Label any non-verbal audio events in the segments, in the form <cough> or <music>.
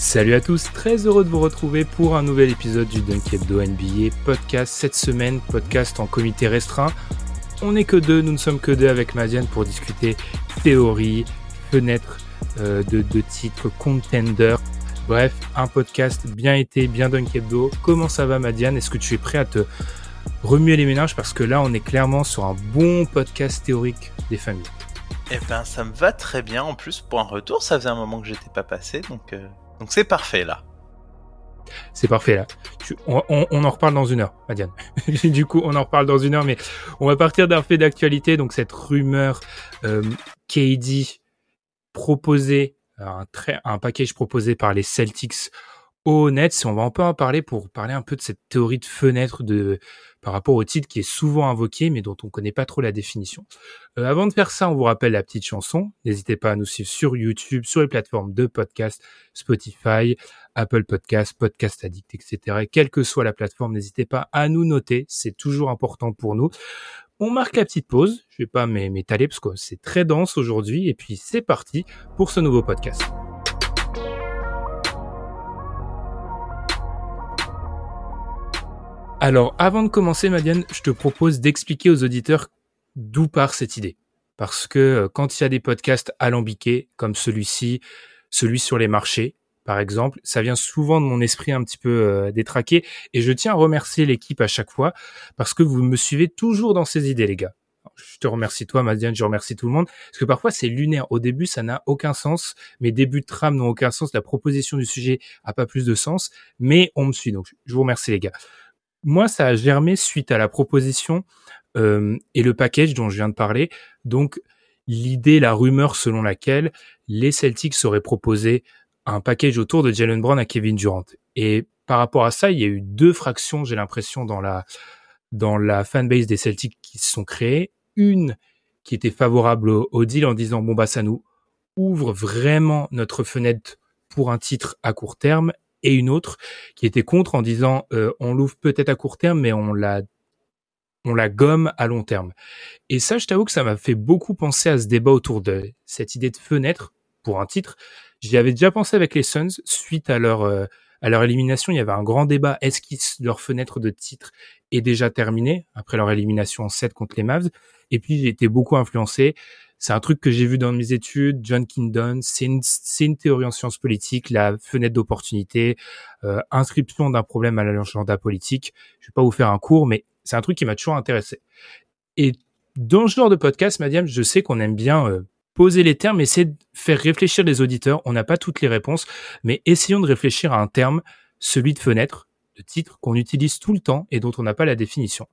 Salut à tous, très heureux de vous retrouver pour un nouvel épisode du Dunk Hebdo NBA podcast. Cette semaine, podcast en comité restreint. On n'est que deux, nous ne sommes que deux avec Madiane pour discuter théorie, fenêtre euh, de, de titres, contender. Bref, un podcast bien été, bien Dunk. Comment ça va Madiane? Est-ce que tu es prêt à te remuer les ménages Parce que là, on est clairement sur un bon podcast théorique des familles. Eh ben, ça me va très bien. En plus, pour un retour, ça faisait un moment que j'étais pas passé, donc euh, donc c'est parfait là. C'est parfait là. On, en reparle dans une heure, Madiane. <laughs> du coup, on en reparle dans une heure, mais on va partir d'un fait d'actualité. Donc cette rumeur euh, KD proposé, un, un package proposé par les Celtics Nets. Et on va un peu en parler pour parler un peu de cette théorie de fenêtre de par rapport au titre qui est souvent invoqué, mais dont on connaît pas trop la définition. Euh, avant de faire ça, on vous rappelle la petite chanson. N'hésitez pas à nous suivre sur YouTube, sur les plateformes de podcast, Spotify, Apple Podcast, Podcast Addict, etc. Et quelle que soit la plateforme, n'hésitez pas à nous noter. C'est toujours important pour nous. On marque la petite pause. Je vais pas m'é- m'étaler parce que c'est très dense aujourd'hui. Et puis c'est parti pour ce nouveau podcast. Alors, avant de commencer, Madiane, je te propose d'expliquer aux auditeurs d'où part cette idée. Parce que euh, quand il y a des podcasts alambiqués, comme celui-ci, celui sur les marchés, par exemple, ça vient souvent de mon esprit un petit peu euh, détraqué. Et je tiens à remercier l'équipe à chaque fois, parce que vous me suivez toujours dans ces idées, les gars. Je te remercie toi, Madiane, je remercie tout le monde. Parce que parfois, c'est lunaire. Au début, ça n'a aucun sens. Mes débuts de trame n'ont aucun sens. La proposition du sujet a pas plus de sens. Mais on me suit. Donc, je vous remercie, les gars moi, ça a germé suite à la proposition euh, et le package dont je viens de parler. Donc, l'idée, la rumeur selon laquelle les Celtics auraient proposé un package autour de Jalen Brown à Kevin Durant. Et par rapport à ça, il y a eu deux fractions, j'ai l'impression, dans la dans la fanbase des Celtics qui se sont créées. Une qui était favorable au, au deal en disant bon bah ça nous ouvre vraiment notre fenêtre pour un titre à court terme et une autre qui était contre en disant euh, on l'ouvre peut-être à court terme mais on la on la gomme à long terme. Et ça, je t'avoue que ça m'a fait beaucoup penser à ce débat autour de cette idée de fenêtre pour un titre. J'y avais déjà pensé avec les Suns suite à leur euh, à leur élimination. Il y avait un grand débat. Est-ce que leur fenêtre de titre est déjà terminée après leur élimination en 7 contre les Mavs? Et puis j'ai été beaucoup influencé. C'est un truc que j'ai vu dans mes études. John Kingdon, c'est une, une théorie en sciences politiques, la fenêtre d'opportunité, euh, inscription d'un problème à l'agenda politique. Je vais pas vous faire un cours, mais c'est un truc qui m'a toujours intéressé. Et dans ce genre de podcast, Madiam, je sais qu'on aime bien euh, poser les termes, essayer de faire réfléchir les auditeurs. On n'a pas toutes les réponses, mais essayons de réfléchir à un terme, celui de fenêtre, de titre, qu'on utilise tout le temps et dont on n'a pas la définition.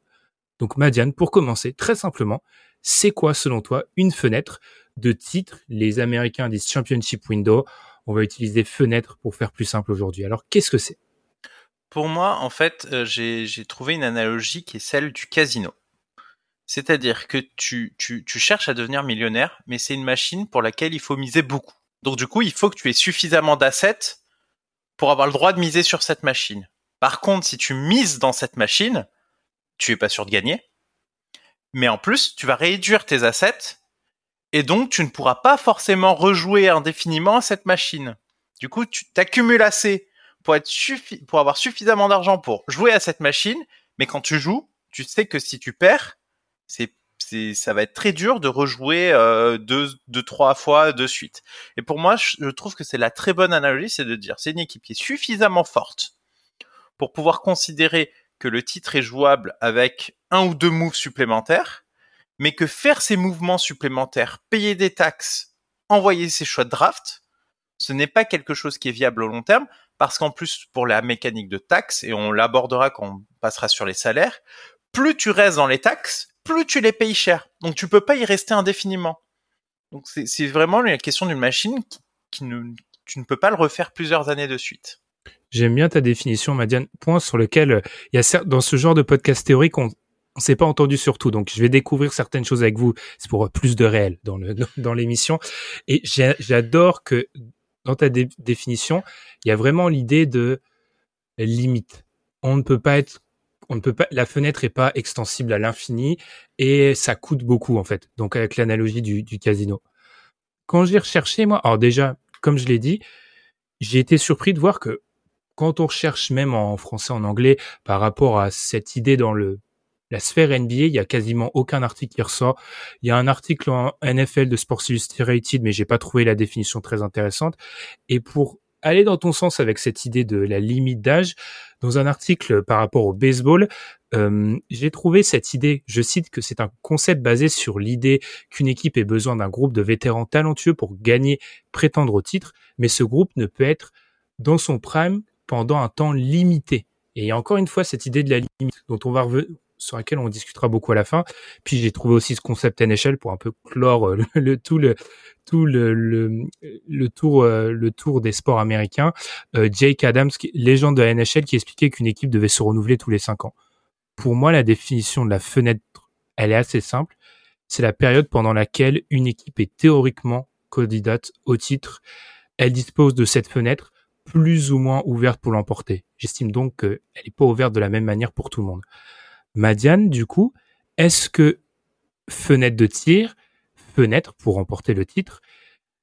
Donc, Madiane, pour commencer, très simplement, c'est quoi, selon toi, une fenêtre de titre Les Américains disent Championship Window. On va utiliser fenêtre pour faire plus simple aujourd'hui. Alors, qu'est-ce que c'est? Pour moi, en fait, euh, j'ai trouvé une analogie qui est celle du casino. C'est-à-dire que tu cherches à devenir millionnaire, mais c'est une machine pour laquelle il faut miser beaucoup. Donc du coup, il faut que tu aies suffisamment d'assets pour avoir le droit de miser sur cette machine. Par contre, si tu mises dans cette machine, tu es pas sûr de gagner. Mais en plus, tu vas réduire tes assets et donc tu ne pourras pas forcément rejouer indéfiniment à cette machine. Du coup, tu t'accumules assez pour être suffi- pour avoir suffisamment d'argent pour jouer à cette machine, mais quand tu joues, tu sais que si tu perds, c'est ça va être très dur de rejouer euh, deux deux trois fois de suite. Et pour moi, je trouve que c'est la très bonne analogie, c'est de dire c'est une équipe qui est suffisamment forte pour pouvoir considérer que le titre est jouable avec un ou deux moves supplémentaires, mais que faire ces mouvements supplémentaires, payer des taxes, envoyer ses choix de draft, ce n'est pas quelque chose qui est viable au long terme, parce qu'en plus, pour la mécanique de taxes, et on l'abordera quand on passera sur les salaires, plus tu restes dans les taxes, plus tu les payes cher. Donc tu peux pas y rester indéfiniment. Donc c'est vraiment la question d'une machine qui, ne, tu ne peux pas le refaire plusieurs années de suite. J'aime bien ta définition, Madiane. Point sur lequel euh, il y a dans ce genre de podcast théorique, on on s'est pas entendu sur tout, donc je vais découvrir certaines choses avec vous. C'est pour plus de réel dans le dans l'émission. Et j'adore que dans ta définition, il y a vraiment l'idée de limite. On ne peut pas être on ne peut pas, la fenêtre est pas extensible à l'infini et ça coûte beaucoup en fait. Donc avec l'analogie du, du casino. Quand j'ai recherché moi, alors déjà, comme je l'ai dit, j'ai été surpris de voir que quand on recherche même en français, en anglais, par rapport à cette idée dans le la sphère NBA, il y a quasiment aucun article qui ressort. Il y a un article en NFL de Sports Illustrated, mais j'ai pas trouvé la définition très intéressante. Et pour aller dans ton sens avec cette idée de la limite d'âge, dans un article par rapport au baseball, euh, j'ai trouvé cette idée, je cite que c'est un concept basé sur l'idée qu'une équipe ait besoin d'un groupe de vétérans talentueux pour gagner, prétendre au titre, mais ce groupe ne peut être dans son prime pendant un temps limité. Et encore une fois cette idée de la limite dont on va sur laquelle on discutera beaucoup à la fin. Puis j'ai trouvé aussi ce concept NHL pour un peu clore euh, le, tout le tout le, le, tour euh, le tour des sports américains. Euh, Jake Adams, légende de la NHL, qui expliquait qu'une équipe devait se renouveler tous les cinq ans. Pour moi, la définition de la fenêtre, elle est assez simple. C'est la période pendant laquelle une équipe est théoriquement candidate au titre. Elle dispose de cette fenêtre plus ou moins ouverte pour l'emporter. J'estime donc qu'elle n'est pas ouverte de la même manière pour tout le monde. Madiane, du coup, est-ce que fenêtre de tir, fenêtre pour remporter le titre,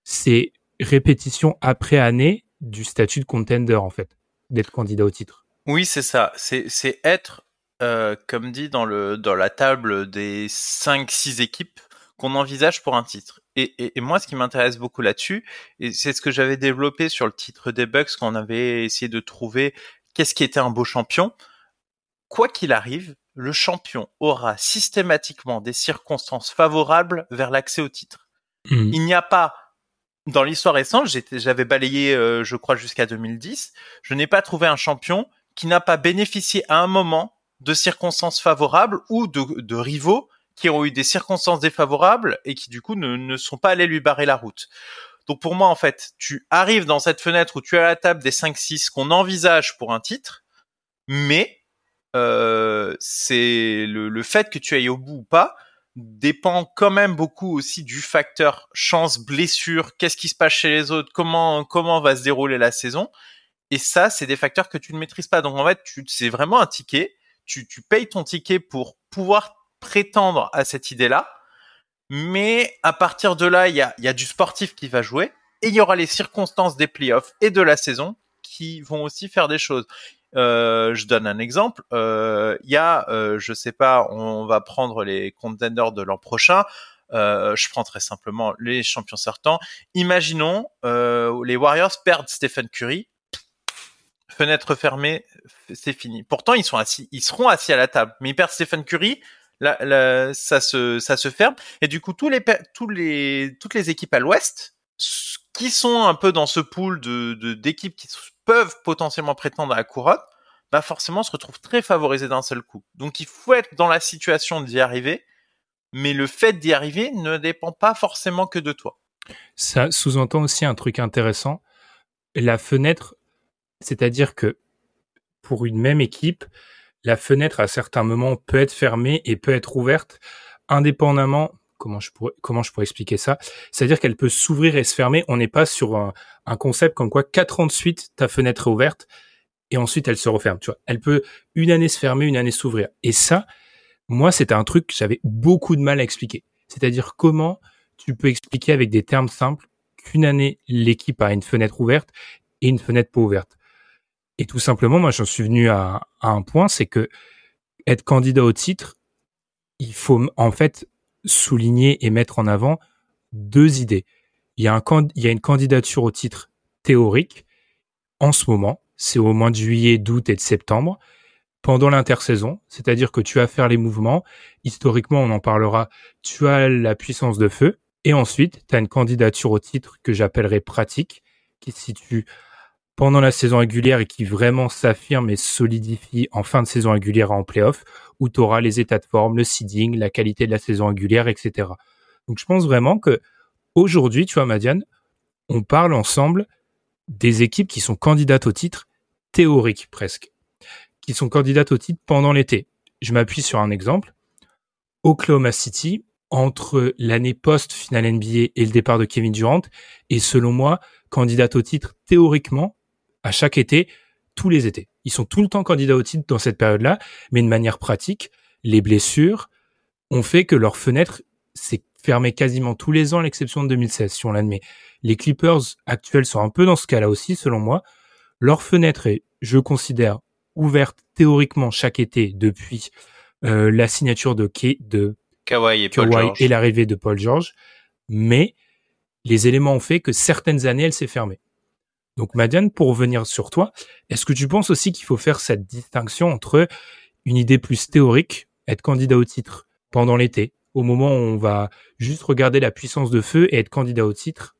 c'est répétition après année du statut de contender en fait, d'être candidat au titre? Oui, c'est ça. C'est être, euh, comme dit dans, la table des 5-6 équipes qu'on envisage pour un titre. Et, moi, ce qui m'intéresse beaucoup là-dessus, et c'est ce que j'avais développé sur le titre des Bucks quand on avait essayé de trouver qu'est-ce qui était un beau champion. Quoi qu'il arrive, le champion aura systématiquement des circonstances favorables vers l'accès au titre. Hmm. Il n'y a pas dans l'histoire récente, j'avais balayé, euh, je crois, jusqu'à 2010. Je n'ai pas trouvé un champion qui n'a pas bénéficié à un moment de circonstances favorables ou de, rivaux qui ont eu des circonstances défavorables et qui du coup ne, ne, sont pas allés lui barrer la route. Donc pour moi, en fait, tu arrives dans cette fenêtre où tu es à la table des 5-6 qu'on envisage pour un titre, mais euh, c'est le, fait que tu ailles au bout ou pas dépend quand même beaucoup aussi du facteur chance, blessure, qu'est-ce qui se passe chez les autres, comment comment va se dérouler la saison. Et ça, c'est des facteurs que tu ne maîtrises pas. Donc en fait, c'est vraiment un ticket. Tu, tu payes ton ticket pour pouvoir prétendre à cette idée-là. Mais à partir de là, il y a, y a du sportif qui va jouer et il y aura les circonstances des playoffs et de la saison qui vont aussi faire des choses. Euh, je donne un exemple. Il euh, y a, euh, je sais pas, on va prendre les contenders de l'an prochain. Euh, je prends très simplement les champions sortants. Imaginons les Warriors perdent Stephen Curry. Fenêtre fermée, c'est fini. Pourtant, ils sont assis, ils seront assis à la table, mais ils perdent Stephen Curry. Là, ça se, ça se ferme. Et du coup, tous les, tous les, toutes les équipes à l'Ouest qui sont un peu dans ce pool de d'équipes qui peuvent potentiellement prétendre à la couronne, bah forcément se retrouvent très favorisés d'un seul coup. Donc il faut être dans la situation d'y arriver, mais le fait d'y arriver ne dépend pas forcément que de toi. Ça sous-entend aussi un truc intéressant. La fenêtre, c'est-à-dire que pour une même équipe, la fenêtre à certains moments peut être fermée et peut être ouverte indépendamment comment je pourrais expliquer ça? C'est-à-dire qu'elle peut s'ouvrir et se fermer. On n'est pas sur un, concept comme quoi quatre ans de suite ta fenêtre est ouverte et ensuite elle se referme. Tu vois, elle peut une année se fermer, une année s'ouvrir. Et ça, moi, c'était un truc que j'avais beaucoup de mal à expliquer. C'est-à-dire comment tu peux expliquer avec des termes simples qu'une année l'équipe a une fenêtre ouverte et une fenêtre pas ouverte. Et tout simplement, moi, j'en suis venu à un point, c'est que être candidat au titre, il faut en fait souligner et mettre en avant deux idées. Il y a, un, il y a une candidature au titre théorique en ce moment, c'est au mois de juillet, d'août et de septembre. pendant l'intersaison, c'est-à-dire que tu vas faire les mouvements, historiquement on en parlera, tu as la puissance de feu, et ensuite tu as une candidature au titre que j'appellerais pratique, qui se situe pendant la saison régulière et qui vraiment s'affirme et solidifie en fin de saison régulière en playoff, où tu auras les états de forme, le seeding, la qualité de la saison régulière, etc. Donc je pense vraiment que aujourd'hui, tu vois, Madiane, on parle ensemble des équipes qui sont candidates au titre, théoriques presque qui sont candidates au titre pendant l'été. Je m'appuie sur un exemple. Oklahoma City, entre l'année post-finale NBA et le départ de Kevin Durant, est selon moi candidate au titre théoriquement à chaque été, tous les étés. Ils sont tout le temps candidats au titre dans cette période-là, mais de manière pratique, les blessures ont fait que leur fenêtre s'est fermée quasiment tous les ans, à l'exception de 2016, si on l'admet. Les Clippers actuels sont un peu dans ce cas-là aussi, selon moi. Leur fenêtre est, je considère, ouverte théoriquement chaque été depuis euh, la signature de, de Kawhi et, Paul et l'arrivée de Paul George, mais les éléments ont fait que certaines années, elle s'est fermée. Donc Madiane, pour revenir sur toi, est-ce que tu penses aussi qu'il faut faire cette distinction entre une idée plus théorique, être candidat au titre pendant l'été, au moment où on va juste regarder la puissance de feu et être candidat au titre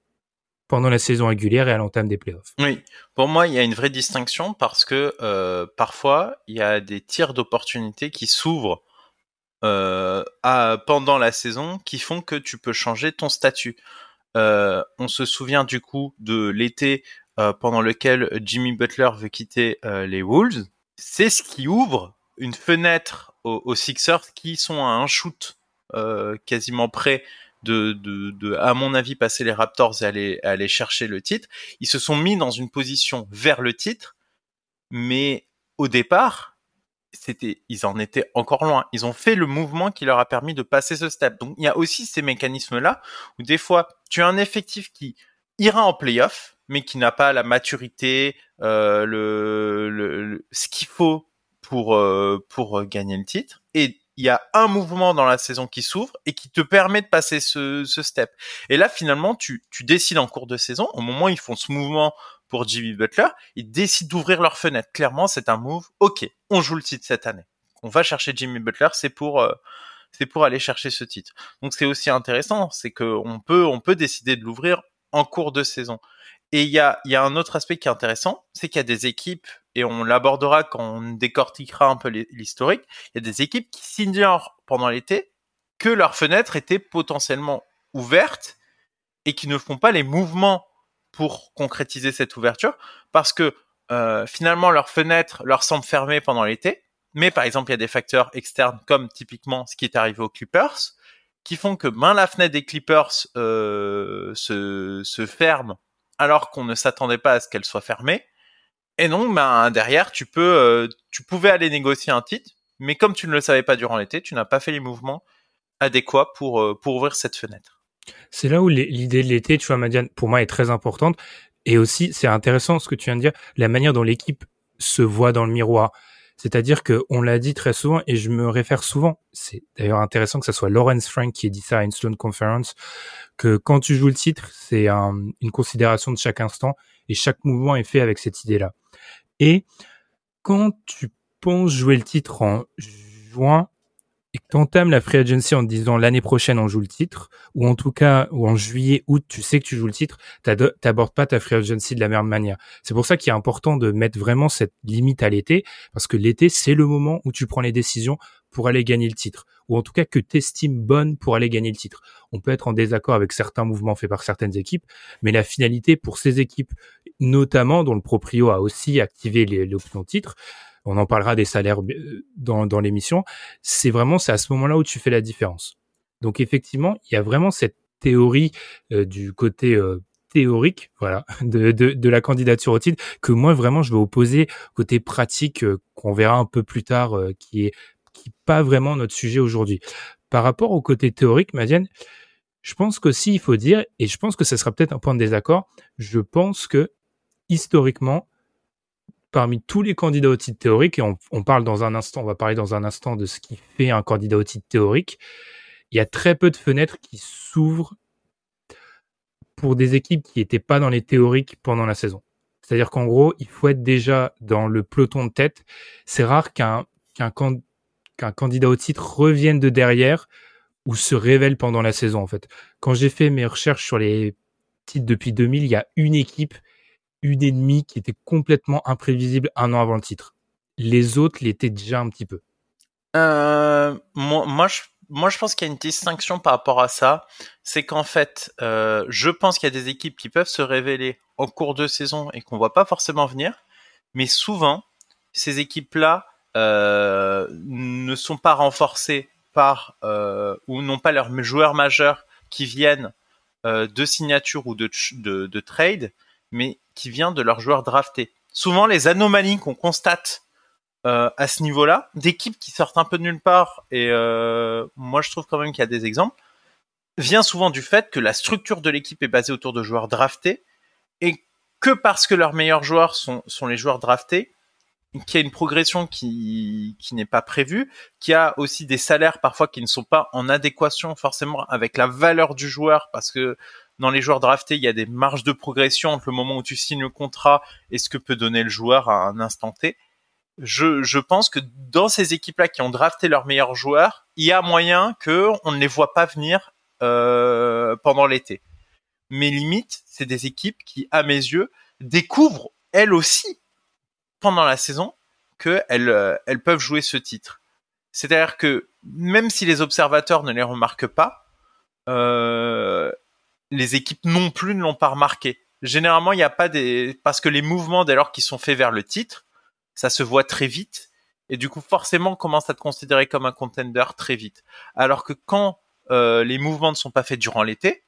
pendant la saison régulière et à l'entame des playoffs? Oui, pour moi, il y a une vraie distinction parce que euh, parfois, il y a des tirs d'opportunité qui s'ouvrent euh, pendant la saison qui font que tu peux changer ton statut. Euh, on se souvient du coup de l'été pendant lequel Jimmy Butler veut quitter euh, les Wolves. C'est ce qui ouvre une fenêtre aux, aux Sixers qui sont à un shoot quasiment près de, de, de, à mon avis, passer les Raptors et aller, aller chercher le titre. Ils se sont mis dans une position vers le titre, mais au départ, c'était, ils en étaient encore loin. Ils ont fait le mouvement qui leur a permis de passer ce step. Donc, il y a aussi ces mécanismes-là où des fois, tu as un effectif qui ira en playoff, mais qui n'a pas la maturité, euh, le, le, ce qu'il faut pour euh, pour gagner le titre. Et il y a un mouvement dans la saison qui s'ouvre et qui te permet de passer ce, ce step. Et là, finalement, tu, tu décides en cours de saison, au moment où ils font ce mouvement pour Jimmy Butler, ils décident d'ouvrir leur fenêtre. Clairement, c'est un move. Ok, on joue le titre cette année. On va chercher Jimmy Butler, c'est pour euh, c'est pour aller chercher ce titre. Donc c'est aussi intéressant, c'est que on peut on peut décider de l'ouvrir en cours de saison. Et il y a y a un autre aspect qui est intéressant, c'est qu'il y a des équipes et on l'abordera quand on décortiquera un peu l'historique, il y a des équipes qui s'ignorent pendant l'été que leur fenêtre était potentiellement ouverte et qui ne font pas les mouvements pour concrétiser cette ouverture parce que euh, finalement leur fenêtre leur semble fermée pendant l'été. Mais par exemple, il y a des facteurs externes comme typiquement ce qui est arrivé aux Clippers qui font que ben, la fenêtre des Clippers euh, se, se ferme alors qu'on ne s'attendait pas à ce qu'elle soit fermée et donc, ben, derrière, tu peux, euh, tu pouvais aller négocier un titre, mais comme tu ne le savais pas durant l'été, tu n'as pas fait les mouvements adéquats pour, euh, pour ouvrir cette fenêtre. C'est là où l'idée de l'été, tu vois, Madiane, pour moi, est très importante. Et aussi, c'est intéressant ce que tu viens de dire, la manière dont l'équipe se voit dans le miroir. C'est-à-dire que on l'a dit très souvent et je me réfère souvent. C'est d'ailleurs intéressant que ce soit Lawrence Frank qui ait dit ça à une Conference, que quand tu joues le titre, c'est une considération de chaque instant et chaque mouvement est fait avec cette idée-là. Et quand tu penses jouer le titre en juin et que tu la free agency en disant l'année prochaine on joue le titre, ou en tout cas, ou en juillet, août, tu sais que tu joues le titre, t'abordes pas ta free agency de la même manière. C'est pour ça qu'il est important de mettre vraiment cette limite à l'été, parce que l'été, c'est le moment où tu prends les décisions pour aller gagner le titre, ou en tout cas que tu estimes bonne pour aller gagner le titre. On peut être en désaccord avec certains mouvements faits par certaines équipes, mais la finalité pour ces équipes, notamment dont le proprio a aussi activé l'option titre, on en parlera des salaires euh, dans, dans l'émission, c'est vraiment c'est à ce moment-là où tu fais la différence. Donc effectivement, il y a vraiment cette théorie euh, du côté euh, théorique, voilà, <laughs> de, de, de, la candidature au titre, que moi vraiment je vais opposer côté pratique qu'on verra un peu plus tard, qui est qui pas vraiment notre sujet aujourd'hui. Par rapport au côté théorique, Madiane, je pense qu'aussi il faut dire, et je pense que ce sera peut-être un point de désaccord, je pense que historiquement, parmi tous les candidats au titre théorique, et on, parle dans un instant, on va parler dans un instant de ce qui fait un candidat au titre théorique, il y a très peu de fenêtres qui s'ouvrent pour des équipes qui n'étaient pas dans les théoriques pendant la saison. C'est-à-dire qu'en gros, il faut être déjà dans le peloton de tête. C'est rare qu'un candidat au titre revienne de derrière ou se révèle pendant la saison en fait. Quand j'ai fait mes recherches sur les titres depuis 2000, il y a une équipe, une ennemie qui était complètement imprévisible un an avant le titre. Les autres l'étaient déjà un petit peu. Euh, moi, je, pense qu'il y a une distinction par rapport à ça. C'est qu'en fait, euh, je pense qu'il y a des équipes qui peuvent se révéler en cours de saison et qu'on voit pas forcément venir. Mais souvent, ces équipes-là euh, ne sont pas renforcées par ou n'ont pas leurs joueurs majeurs qui viennent de signature ou de, de, de, trade, mais qui vient de leurs joueurs draftés. Souvent, les anomalies qu'on constate euh, à ce niveau-là, d'équipes qui sortent un peu de nulle part, et euh, moi je trouve quand même qu'il y a des exemples, vient souvent du fait que la structure de l'équipe est basée autour de joueurs draftés, et que parce que leurs meilleurs joueurs sont, sont les joueurs draftés, qu'il y a une progression qui, qui n'est pas prévue, qu'il y a aussi des salaires parfois qui ne sont pas en adéquation forcément avec la valeur du joueur, parce que dans les joueurs draftés, il y a des marges de progression entre le moment où tu signes le contrat et ce que peut donner le joueur à un instant T. Je, pense que dans ces équipes-là qui ont drafté leurs meilleurs joueurs, il y a moyen que on ne les voit pas venir euh, pendant l'été. Mais limite, c'est des équipes qui, à mes yeux, découvrent elles aussi pendant la saison qu'elles euh, elles peuvent jouer ce titre. C'est-à-dire que même si les observateurs ne les remarquent pas, euh, les équipes non plus ne l'ont pas remarqué. Généralement, il n'y a pas des parce que les mouvements dès lors qu'ils sont faits vers le titre, ça se voit très vite et du coup forcément on commence à te considérer comme un contender très vite. Alors que quand euh, les mouvements ne sont pas faits durant l'été,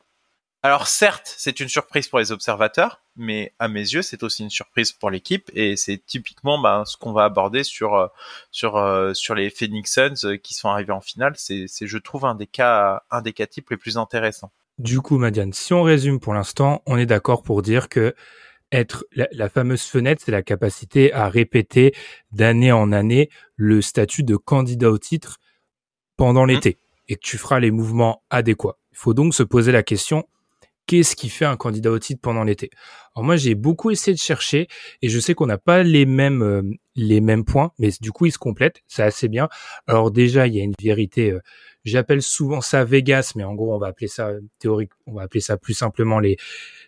alors certes, c'est une surprise pour les observateurs, mais à mes yeux, c'est aussi une surprise pour l'équipe et c'est typiquement bah, ce qu'on va aborder sur euh, euh, sur les Phoenix Suns qui sont arrivés en finale. C'est je trouve un des cas un des cas types les plus intéressants. Du coup, Madiane, si on résume pour l'instant, on est d'accord pour dire que être la, la fameuse fenêtre, c'est la capacité à répéter d'année en année le statut de candidat au titre pendant mmh. l'été et que tu feras les mouvements adéquats. Il faut donc se poser la question qu'est-ce qui fait un candidat au titre pendant l'été? Alors moi j'ai beaucoup essayé de chercher et je sais qu'on n'a pas les mêmes euh, les mêmes points, mais du coup ils se complètent, c'est assez bien. Alors déjà il y a une vérité, euh, j'appelle souvent ça Vegas, mais en gros on va appeler ça théorique, on va appeler ça plus simplement les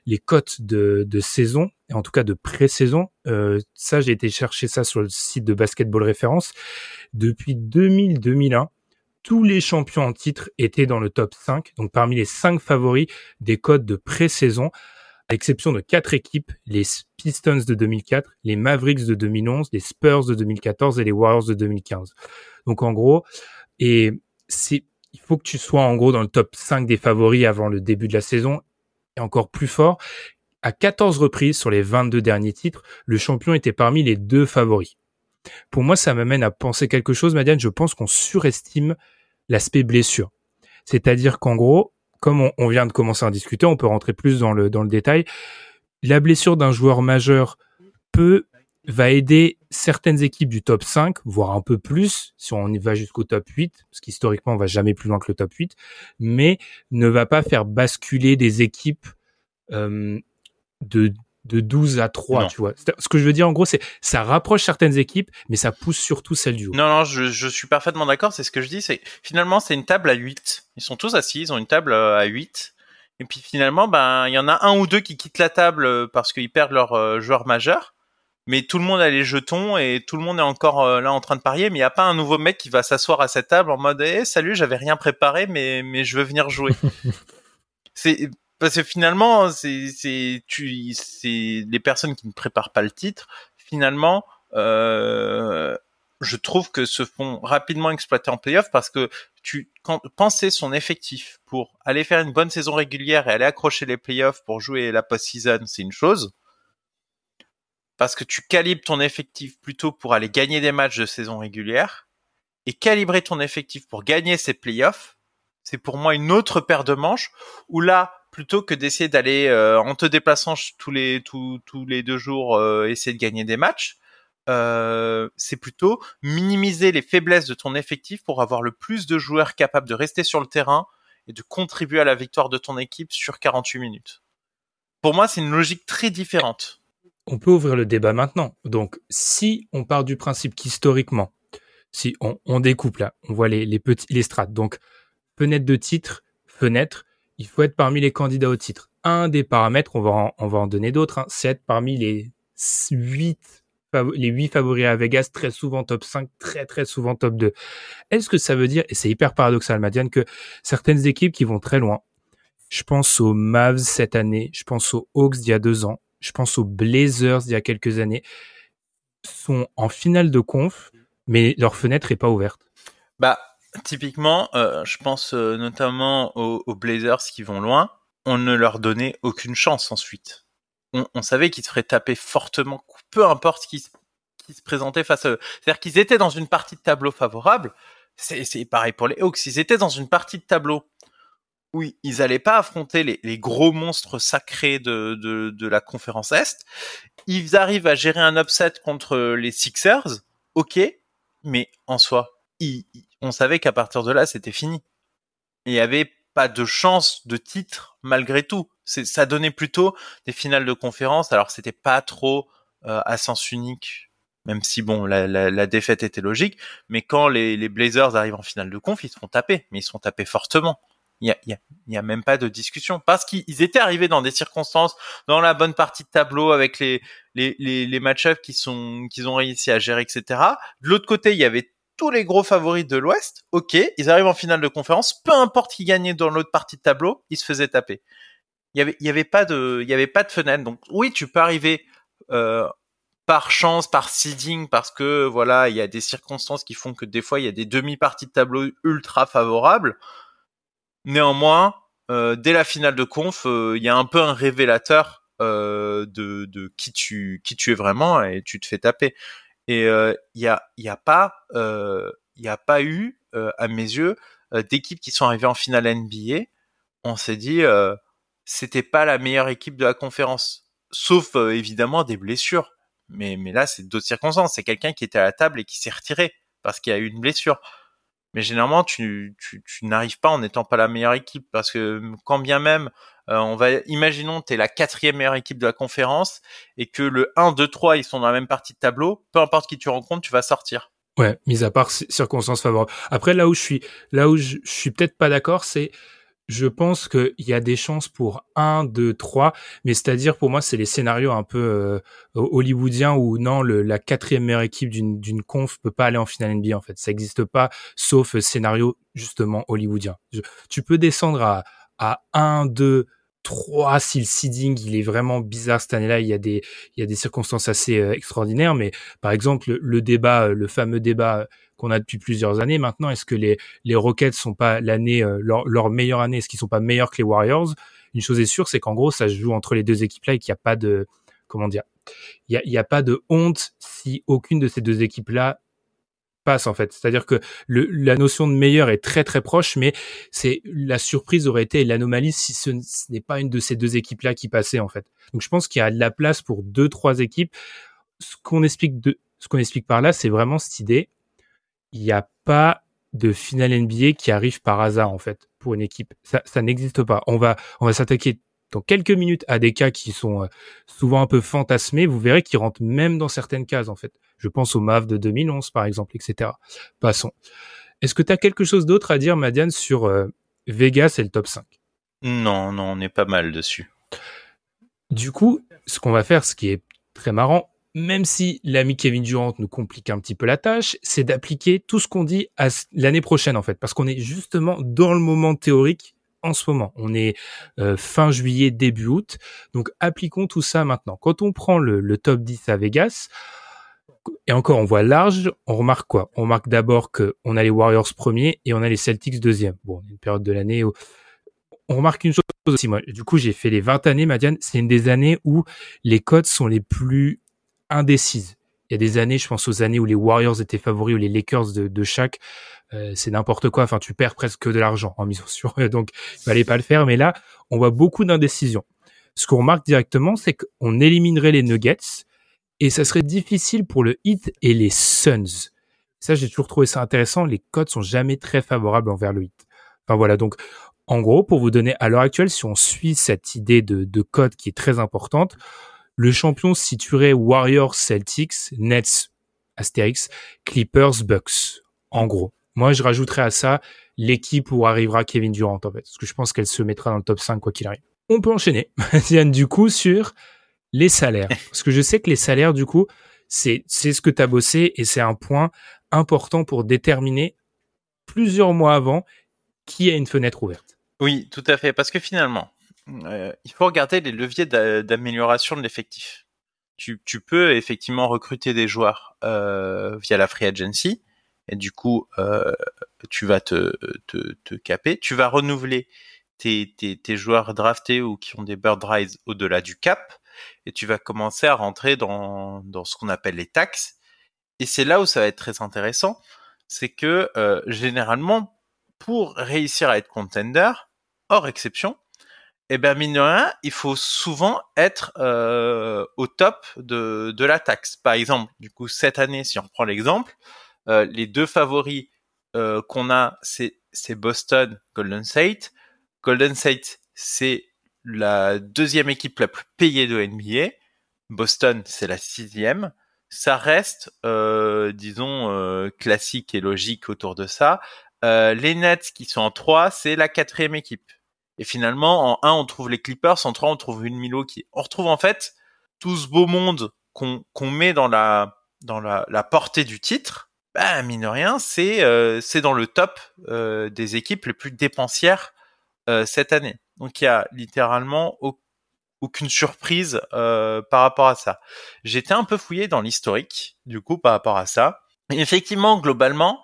les cotes de, de saison, en tout cas de pré-saison. Euh, ça j'ai été chercher ça sur le site de Basketball Référence depuis 2000-2001 tous les champions en titre étaient dans le top 5, donc parmi les 5 favoris des codes de pré-saison, à l'exception de quatre équipes, les Pistons de 2004, les Mavericks de 2011, les Spurs de 2014 et les Warriors de 2015. Donc en gros, et c'est il faut que tu sois en gros dans le top 5 des favoris avant le début de la saison et encore plus fort. À 14 reprises sur les 22 derniers titres, le champion était parmi les deux favoris. Pour moi, ça m'amène à penser quelque chose, Madiane. Je pense qu'on surestime l'aspect blessure. C'est-à-dire qu'en gros, comme on, vient de commencer à en discuter, on peut rentrer plus dans le, dans le détail. La blessure d'un joueur majeur peut, va aider certaines équipes du top 5, voire un peu plus, si on y va jusqu'au top 8, parce qu'historiquement, on va jamais plus loin que le top 8, mais ne va pas faire basculer des équipes euh, de de 12 à 3, tu vois. Ce que je veux dire, en gros, c'est ça rapproche certaines équipes, mais ça pousse surtout celles du haut. Non, non, je, je suis parfaitement d'accord. C'est ce que je dis. C'est finalement, c'est une table à 8. Ils sont tous assis, ils ont une table euh, à 8. Et puis finalement, ben, il y en a un ou deux qui quittent la table euh, parce qu'ils perdent leur euh, joueur majeur. Mais tout le monde a les jetons et tout le monde est encore là en train de parier. Mais il n'y a pas un nouveau mec qui va s'asseoir à cette table en mode eh, salut, j'avais rien préparé, mais mais je veux venir jouer." <laughs> c'est parce que finalement, c'est c'est tu c'est les personnes qui ne préparent pas le titre. Finalement, euh, je trouve que se font rapidement exploiter en playoff parce que tu quand, penser son effectif pour aller faire une bonne saison régulière et aller accrocher les playoffs pour jouer la post-season, c'est une chose. Parce que tu calibres ton effectif plutôt pour aller gagner des matchs de saison régulière et calibrer ton effectif pour gagner ces playoffs, c'est pour moi une autre paire de manches où là plutôt que d'essayer d'aller euh, en te déplaçant tous les tous, tous les deux jours euh, essayer de gagner des matchs. Euh, c'est plutôt minimiser les faiblesses de ton effectif pour avoir le plus de joueurs capables de rester sur le terrain et de contribuer à la victoire de ton équipe sur 48 minutes. Pour moi, c'est une logique très différente. On peut ouvrir le débat maintenant. Donc, si on part du principe qu'historiquement, si on, découpe là, on voit les, petits, les strates. Donc, fenêtre de titre, fenêtre, il faut être parmi les candidats au titre. Un des paramètres, on va en, donner d'autres, hein, c'est être parmi les huit les huit favoris à Vegas, très souvent top 5, très très souvent top 2. Est-ce que ça veut dire, et c'est hyper paradoxal, Madiane, que certaines équipes qui vont très loin, je pense aux Mavs cette année, je pense aux Hawks d'il y a deux ans, je pense aux Blazers d'il y a quelques années, sont en finale de conf, mais leur fenêtre est pas ouverte. Bah, typiquement, euh, je pense euh, notamment aux, Blazers qui vont loin. On ne leur donnait aucune chance ensuite. On, savait qu'ils se feraient taper fortement, peu importe qui qui se présentait face à eux. C'est-à-dire qu'ils étaient dans une partie de tableau favorable. C'est pareil pour les Hawks. Ils étaient dans une partie de tableau oui, ils allaient pas affronter les, gros monstres sacrés de, de, la conférence Est. Ils arrivent à gérer un upset contre les Sixers, ok, mais en soi, on savait qu'à partir de là, c'était fini. Il n'y avait pas de chance de titre malgré tout. Ça donnait plutôt des finales de conférence. Alors c'était pas trop euh, à sens unique, même si bon, la, défaite était logique. Mais quand les, les Blazers arrivent en finale de conf, ils se font mais ils se font fortement. Il y a, même pas de discussion parce qu'ils étaient arrivés dans des circonstances, dans la bonne partie de tableau avec les les les, match-ups qui sont qu'ils ont réussi à gérer, etc. De l'autre côté, il y avait tous les gros favoris de l'Ouest. Ok, ils arrivent en finale de conférence. Peu importe qui gagnait dans l'autre partie de tableau, ils se faisaient taper. Il y avait y avait pas de y avait pas de fenêtre. Donc oui, tu peux arriver euh, par chance, par seeding, parce que voilà, il y a des circonstances qui font que des fois il y a des demi-parties de tableau ultra favorables. Néanmoins, euh, dès la finale de conf, euh, il y a un peu un révélateur euh, de, de qui tu es vraiment et tu te fais taper. Et il y a il y a pas il y a pas eu à mes yeux d'équipes qui sont arrivées en finale NBA. On s'est dit c'était pas la meilleure équipe de la conférence, sauf évidemment des blessures. Mais mais là c'est d'autres circonstances. C'est quelqu'un qui était à la table et qui s'est retiré parce qu'il y a eu une blessure. Mais généralement, tu, tu, n'arrives pas en n'étant pas la meilleure équipe parce que quand bien même, euh, on va, imaginons, tu es la quatrième meilleure équipe de la conférence et que le 1, 2, 3, ils sont dans la même partie de tableau, peu importe qui tu rencontres, tu vas sortir. Ouais, mis à part circonstances favorables. Après, là où je suis, là où je suis peut-être pas d'accord, c'est je pense qu'il y a des chances pour un, deux, trois, mais c'est-à-dire pour moi c'est les scénarios un peu euh, hollywoodiens où non le, la quatrième meilleure équipe d'une conf peut pas aller en finale NBA en fait, ça n'existe pas sauf scénario justement hollywoodien. tu peux descendre à à un, deux, trois si le seeding il est vraiment bizarre cette année-là, il y a des il y a des circonstances assez euh, extraordinaires, mais par exemple le, le débat, le fameux débat qu'on a depuis plusieurs années. Maintenant, est-ce que les, les Rockets sont pas l'année, euh, leur, leur, meilleure année, est-ce qu'ils sont pas meilleurs que les Warriors? Une chose est sûre, c'est qu'en gros, ça se joue entre les deux équipes-là et qu'il n'y a pas de, comment dire, il y a, y a pas de honte si aucune de ces deux équipes-là passe en fait. C'est-à-dire que la notion de meilleur est très très proche, mais c'est la surprise aurait été l'anomalie si ce, n'est pas une de ces deux équipes-là qui passait en fait. Donc je pense qu'il y a de la place pour deux trois équipes. Ce qu'on explique de, par là, c'est vraiment cette idée il n'y a pas de finale NBA qui arrive par hasard en fait pour une équipe. Ça, ça n'existe pas. On va on va s'attaquer dans quelques minutes à des cas qui sont euh, souvent un peu fantasmés. Vous verrez qu'ils rentrent même dans certaines cases en fait. Je pense au MAV de 2011 par exemple, etc. Passons. Est-ce que tu as quelque chose d'autre à dire, Madiane, sur euh, Vegas et le top 5 Non, non, on est pas mal dessus. Du coup, ce qu'on va faire, ce qui est très marrant, même si l'ami Kevin Durant nous complique un petit peu la tâche, c'est d'appliquer tout ce qu'on dit à l'année prochaine en fait, parce qu'on est justement dans le moment théorique en ce moment. On est euh, fin juillet, début août, donc appliquons tout ça maintenant. Quand on prend le, top 10 à Vegas, et encore on voit large, on remarque quoi? On remarque d'abord que on a les Warriors premiers et on a les Celtics deuxième. Bon, une période de l'année où on remarque une chose aussi, moi, du coup, j'ai fait les 20 années, Madiane, c'est une des années où les codes sont les plus indécise. Il y a des années, je pense aux années où les Warriors étaient favoris ou les Lakers de, chaque, euh, c'est n'importe quoi. Enfin, tu perds presque de l'argent en mise sur donc il fallait pas le faire. Mais là, on voit beaucoup d'indécision. Ce qu'on remarque directement, c'est qu'on éliminerait les Nuggets et ça serait difficile pour le Heat et les Suns. Ça, j'ai toujours trouvé ça intéressant. Les codes sont jamais très favorables envers le Heat. Enfin voilà, donc en gros, pour vous donner à l'heure actuelle, si on suit cette idée de, de code qui est très importante, le champion situerait Warriors Celtics, Nets Astérix, Clippers, Bucks, en gros. Moi, je rajouterais à ça l'équipe où arrivera Kevin Durant, en fait, parce que je pense qu'elle se mettra dans le top 5 quoi qu'il arrive. On peut enchaîner, <laughs> Diane, du coup, sur les salaires. <laughs> Parce que je sais que les salaires, du coup, c'est c'est ce que tu as bossé et c'est un point important pour déterminer plusieurs mois avant qui a une fenêtre ouverte. Oui, tout à fait. Parce que finalement, euh, il faut regarder les leviers d'amélioration de l'effectif. Tu, tu, peux effectivement recruter des joueurs euh, via la free agency et du coup euh, tu vas te, te, te, caper. Tu vas renouveler tes, tes, tes, joueurs draftés ou qui ont des bird rights au-delà du cap et tu vas commencer à rentrer dans, dans ce qu'on appelle les taxes. Et c'est là où ça va être très intéressant, c'est que euh, généralement pour réussir à être contender, hors exception, eh ben mine de il faut souvent être euh, au top de, de la taxe. Par exemple, du coup cette année, si on reprend l'exemple, euh, les deux favoris qu'on a, c'est Boston, Golden State. Golden State, c'est la deuxième équipe la plus payée de NBA. Boston, c'est la sixième. Ça reste, euh, disons, euh, classique et logique autour de ça. Euh, les Nets qui sont en 3, c'est la quatrième équipe. Et finalement, en 1, on trouve les Clippers, en 3, on trouve une Milwaukee. On retrouve en fait tout ce beau monde qu'on met dans la dans la, la, portée du titre. Bah, mine de rien, c'est euh, dans le top euh, des équipes les plus dépensières euh, cette année. Donc il y a littéralement aucune surprise euh, par rapport à ça. J'étais un peu fouillé dans l'historique, du coup, par rapport à ça. Effectivement, globalement,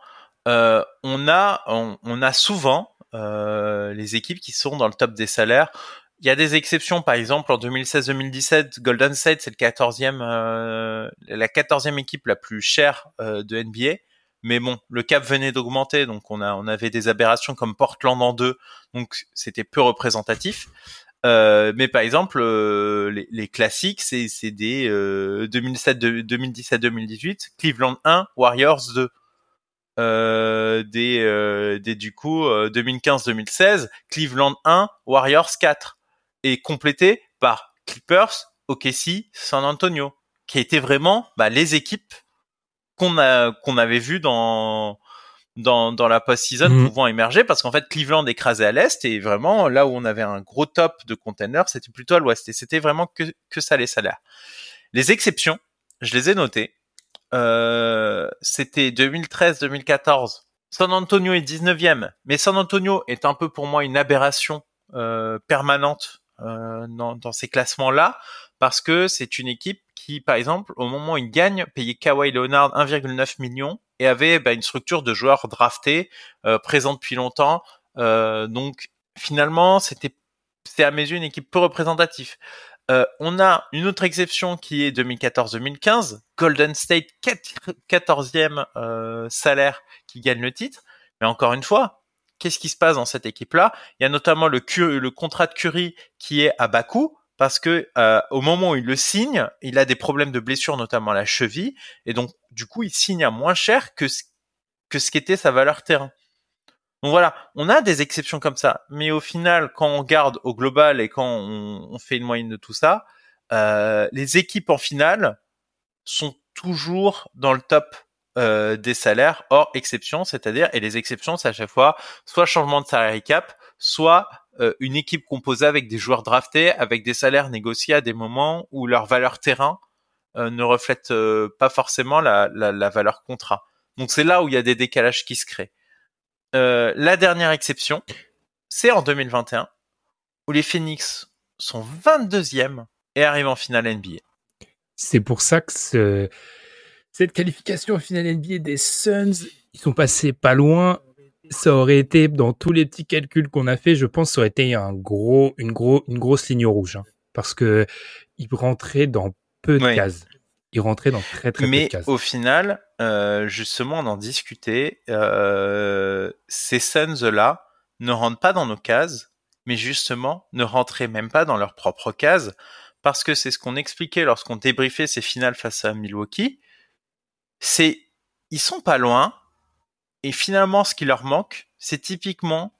euh, on a on, a souvent euh, les équipes qui sont dans le top des salaires. Il y a des exceptions, par exemple en 2016-2017, Golden State c'est le 14e, euh, la 14e équipe la plus chère euh, de NBA. Mais bon, le cap venait d'augmenter, donc on a on avait des aberrations comme Portland en deux, donc c'était peu représentatif. Euh, mais par exemple, euh, les, les, classiques, c'est des euh, 2007, 2017, 2018, Cleveland 1, Warriors 2. Euh, des, euh, des du coup 2015-2016, Cleveland 1, Warriors 4, et complété par Clippers, OKC, San Antonio, qui étaient vraiment bah, les équipes qu'on a qu'on avait vu dans dans, dans la post-season mmh. pouvant émerger parce qu'en fait Cleveland écrasait à l'est et vraiment là où on avait un gros top de containers c'était plutôt à l'ouest et c'était vraiment que, que ça les salaires. Les exceptions, je les ai notées. Euh, c'était 2013-2014. San Antonio est 19e, mais San Antonio est un peu pour moi une aberration euh, permanente euh, dans, dans, ces classements-là parce que c'est une équipe qui, par exemple, au moment où il gagne, payait Kawhi Leonard 1,9 million et avait bah, une structure de joueurs draftés euh, présents depuis longtemps. Euh, donc finalement, c'était c'est à mes yeux une équipe peu représentative. Euh, on a une autre exception qui est 2014-2015, Golden State 14e euh, salaire qui gagne le titre. Mais encore une fois, qu'est-ce qui se passe dans cette équipe-là? Il y a notamment le, le contrat de Curry qui est à bas coût parce que euh, au moment où il le signe, il a des problèmes de blessure, notamment à la cheville, et donc du coup, il signe à moins cher que ce, que ce qu'était sa valeur terrain. Donc voilà, on a des exceptions comme ça, mais au final, quand on garde au global et quand on, on fait une moyenne de tout ça, euh, les équipes en finale sont toujours dans le top euh, des salaires, hors exception, c'est-à-dire, et les exceptions, c'est à chaque fois soit changement de salary cap, soit une équipe composée avec des joueurs draftés, avec des salaires négociés à des moments où leur valeur terrain euh, ne reflète euh, pas forcément la, valeur contrat. Donc c'est là où il y a des décalages qui se créent. la dernière exception, c'est en 2021, où les Phoenix sont 22e et arrivent en finale NBA. C'est pour ça que ce... cette qualification en finale NBA des Suns, ils sont passés pas loin ça aurait été dans tous les petits calculs qu'on a fait, je pense, ça aurait été un gros, une gros, une grosse ligne rouge, hein, parce que il rentrait dans peu de cases. Il rentrait dans très très Mais peu de cases. au final, euh, justement, on en discutait. Euh, ces Suns là ne rentrent pas dans nos cases, mais justement ne rentraient même pas dans leurs propres cases, parce que c'est ce qu'on expliquait lorsqu'on débriefait ces finales face à Milwaukee. C'est ils sont pas loin, et finalement, ce qui leur manque, c'est typiquement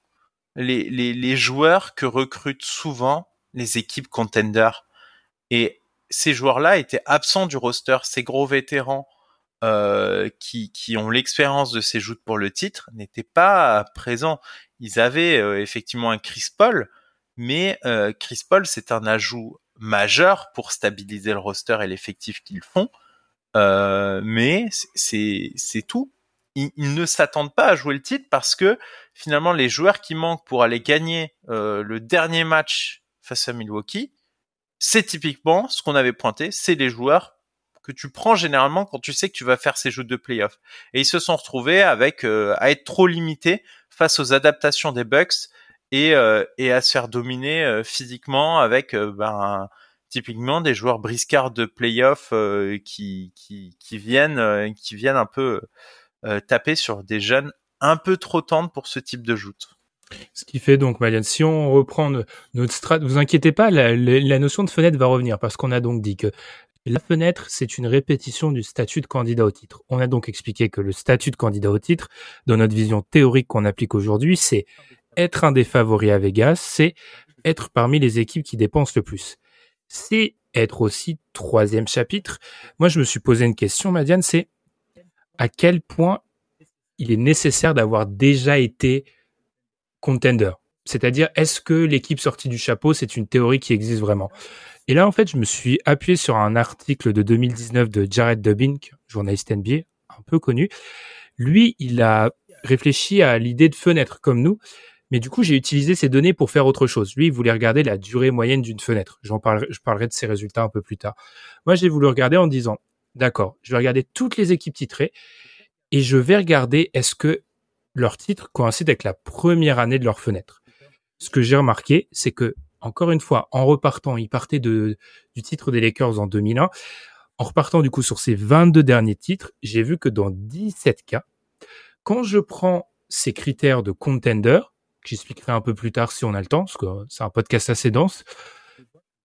les, joueurs que recrutent souvent les équipes contenders. Et ces joueurs-là étaient absents du roster, ces gros vétérans euh, qui, ont l'expérience de ces joutes pour le titre n'étaient pas présents. Ils avaient euh, effectivement un Chris Paul, mais euh, Chris Paul c'est un ajout majeur pour stabiliser le roster et l'effectif qu'ils font. mais c'est c'est tout. Ils, ne s'attendent pas à jouer le titre parce que finalement les joueurs qui manquent pour aller gagner le dernier match face à Milwaukee, c'est typiquement ce qu'on avait pointé, c'est les joueurs que tu prends généralement quand tu sais que tu vas faire ces jeux de playoff. Et ils se sont retrouvés avec euh, à être trop limités face aux adaptations des Bucks et, euh, et à se faire dominer euh, physiquement avec ben, typiquement des joueurs briscards de playoff qui, qui, qui viennent qui viennent un peu taper sur des jeunes un peu trop tendres pour ce type de joute. Ce qui fait donc, Malian, si on reprend notre strat, vous inquiétez pas, la, la, notion de fenêtre va revenir parce qu'on a donc dit que la fenêtre, c'est une répétition du statut de candidat au titre. On a donc expliqué que le statut de candidat au titre, dans notre vision théorique qu'on applique aujourd'hui, c'est être un des favoris à Vegas, c'est être parmi les équipes qui dépensent le plus. C'est être aussi troisième chapitre. Moi, je me suis posé une question, Madiane, c'est à quel point il est nécessaire d'avoir déjà été contender. C'est-à-dire, est-ce que l'équipe sortie du chapeau, c'est une théorie qui existe vraiment? Et là, en fait, je me suis appuyé sur un article de 2019 de Jared Dubin, journaliste NBA, un peu connu. Lui, il a réfléchi à l'idée de fenêtre, comme nous, mais du coup, j'ai utilisé ces données pour faire autre chose. Lui, il voulait regarder la durée moyenne d'une fenêtre. J'en je parlerai de ses résultats un peu plus tard. Moi, j'ai voulu regarder en disant, d'accord, je vais regarder toutes les équipes titrées et je vais regarder est-ce que leur titre coïncide avec la première année de leur fenêtre. Ce que j'ai remarqué, c'est que, encore une fois, en repartant, ils partaient de, du titre des Lakers en 2001. En repartant du coup sur ces 22 derniers titres, j'ai vu que dans 17 cas, quand je prends ces critères de contender, que j'expliquerai un peu plus tard si on a le temps, parce que c'est un podcast assez dense,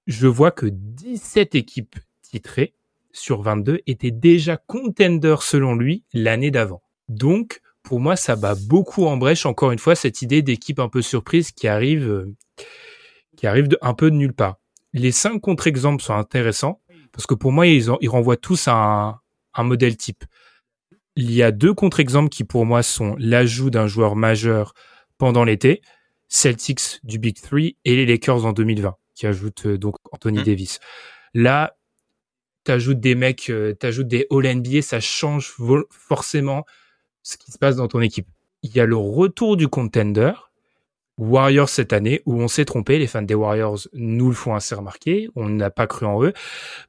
je vois que 17 équipes titrées sur 22 étaient déjà contender selon lui l'année d'avant. Donc, pour moi, ça bat beaucoup en brèche, encore une fois, cette idée d'équipe un peu surprise qui arrive, euh, qui arrive de, un peu de nulle part. Les cinq contre-exemples sont intéressants parce que pour moi, ils, ils renvoient tous à un, un modèle type. Il y a deux contre-exemples qui pour moi sont l'ajout d'un joueur majeur pendant l'été, Celtics du Big Three et les Lakers en 2020, qui ajoutent euh, donc Anthony mmh. Davis. Là, t'ajoutes des mecs, euh, t'ajoutes des All-NBA, ça change forcément ce qui se passe dans ton équipe. Il y a le retour du contender, Warriors cette année, où on s'est trompé, les fans des Warriors nous le font assez remarquer, on n'a pas cru en eux.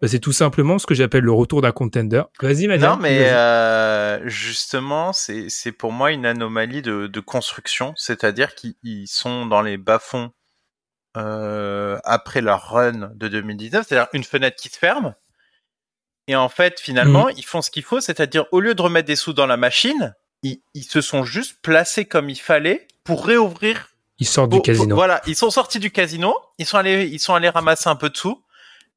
Bah, c'est tout simplement ce que j'appelle le retour d'un contender. Vas-y, madame. Non, mais euh, justement, c'est pour moi une anomalie de, de construction, c'est-à-dire qu'ils sont dans les bas-fonds euh, après leur run de 2019, c'est-à-dire une fenêtre qui se ferme. Et en fait, finalement, mmh. ils font ce qu'il faut, c'est-à-dire au lieu de remettre des sous dans la machine, ils, se sont juste placés comme il fallait pour réouvrir. Ils sortent du casino. voilà, ils sont sortis du casino, ils sont allés, ils sont allés ramasser un peu de sous,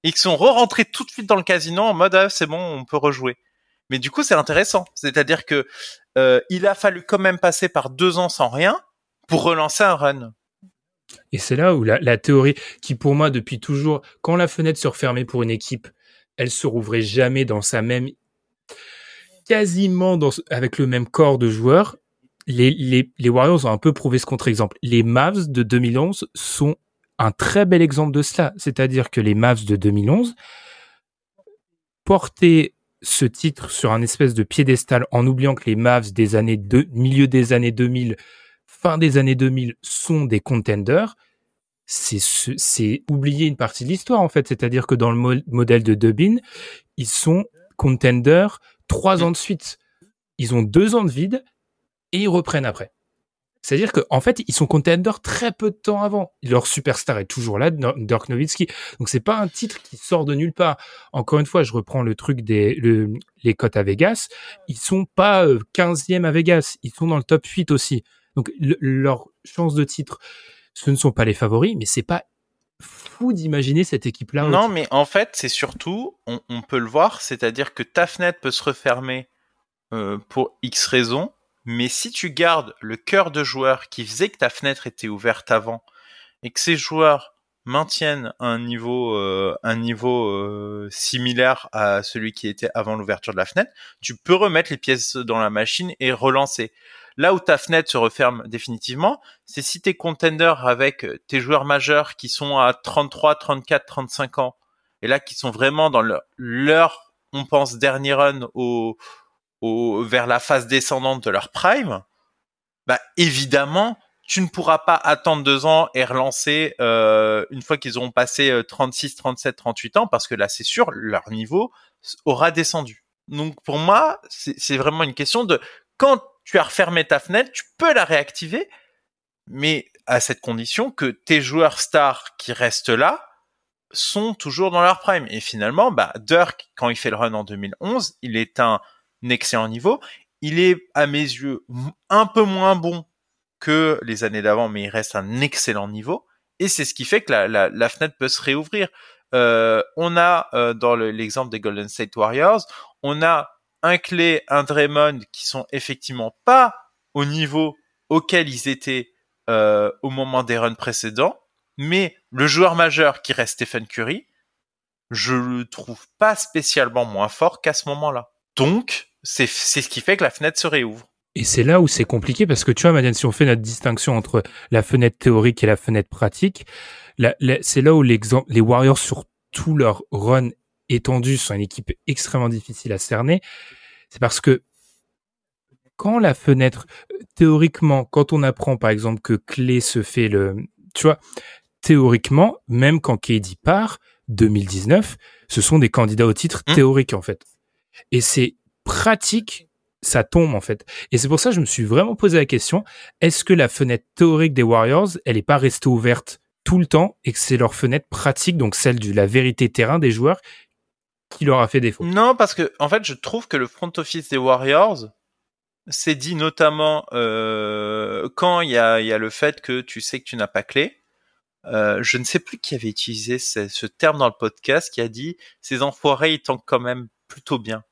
et ils sont re-rentrés tout de suite dans le casino en mode ah, c'est bon, on peut rejouer. Mais du coup, c'est intéressant, c'est-à-dire que euh, il a fallu quand même passer par deux ans sans rien pour relancer un run. Et c'est là où la, la, théorie, qui pour moi depuis toujours, quand la fenêtre se refermait pour une équipe, elle se rouvrait jamais dans sa même quasiment dans, avec le même corps de joueurs. Les, les, les Warriors ont un peu prouvé ce contre-exemple. Les Mavs de 2011 sont un très bel exemple de cela. C'est-à-dire que les Mavs de 2011 portaient ce titre sur un espèce de piédestal en oubliant que les Mavs des années milieu des années 2000, fin des années 2000 sont des contenders. C'est oublier une partie de l'histoire en fait. C'est-à-dire que dans le modèle de Dubin, ils sont contenders trois mm. ans de suite. Ils ont deux ans de vide et ils reprennent après. C'est-à-dire qu'en en fait, ils sont contenders très peu de temps avant. Leur superstar est toujours là, Dirk Nowitzki. Donc c'est pas un titre qui sort de nulle part. Encore une fois, je reprends le truc des les cotes à Vegas. Ils sont pas 15e euh, à Vegas. Ils sont dans le top 8 aussi. Donc leur chance de titre, ce ne sont pas les favoris, mais c'est pas fou d'imaginer cette équipe-là. Non, mais en fait, c'est surtout, on, peut le voir, c'est-à-dire que ta fenêtre peut se refermer euh, pour X raisons, mais si tu gardes le cœur de joueurs qui faisait que ta fenêtre était ouverte avant, et que ces joueurs maintiennent un niveau euh, un niveau euh, similaire à celui qui était avant l'ouverture de la fenêtre, tu peux remettre les pièces dans la machine et relancer. Là où ta fenêtre se referme définitivement, c'est si t'es contender avec tes joueurs majeurs qui sont à 33, 34, 35 ans et là qui sont vraiment dans leur, leur on pense dernier run au, au vers la phase descendante de leur prime, bah évidemment tu ne pourras pas attendre deux ans et relancer euh, une fois qu'ils auront passé 36, 37, 38 ans, parce que là, c'est sûr, leur niveau aura descendu. Donc pour moi, c'est vraiment une question de quand tu as refermé ta fenêtre, tu peux la réactiver, mais à cette condition que tes joueurs stars qui restent là sont toujours dans leur prime. Et finalement, bah, Dirk, quand il fait le run en 2011, il est un excellent niveau. Il est, à mes yeux, un peu moins bon que les années d'avant, mais il reste un excellent niveau. Et c'est ce qui fait que la, la, la fenêtre peut se réouvrir. Euh, on a, euh, dans l'exemple des Golden State Warriors, on a un Clay, un Draymond qui sont effectivement pas au niveau auquel ils étaient euh, au moment des runs précédents, mais le joueur majeur qui reste Stephen Curry, je le trouve pas spécialement moins fort qu'à ce moment-là. Donc, c'est ce qui fait que la fenêtre se réouvre. Et c'est là où c'est compliqué parce que tu vois, Madiane, si on fait notre distinction entre la fenêtre théorique et la fenêtre pratique, c'est là où les Warriors sur tout leur run étendu sont une équipe extrêmement difficile à cerner. C'est parce que quand la fenêtre, théoriquement, quand on apprend par exemple que Clé se fait le, tu vois, théoriquement, même quand KD part, 2019, ce sont des candidats au titre mmh. théorique en fait. Et c'est pratique ça tombe en fait. Et c'est pour ça que je me suis vraiment posé la question, est-ce que la fenêtre théorique des Warriors, elle n'est pas restée ouverte tout le temps et que c'est leur fenêtre pratique, donc celle de la vérité terrain des joueurs, qui leur a fait défaut? Non, parce que en fait, je trouve que le front office des Warriors s'est dit notamment euh, quand il y a, le fait que tu sais que tu n'as pas clé. Euh, je ne sais plus qui avait utilisé ce, ce, terme dans le podcast qui a dit ces enfoirés ils tankent quand même plutôt bien.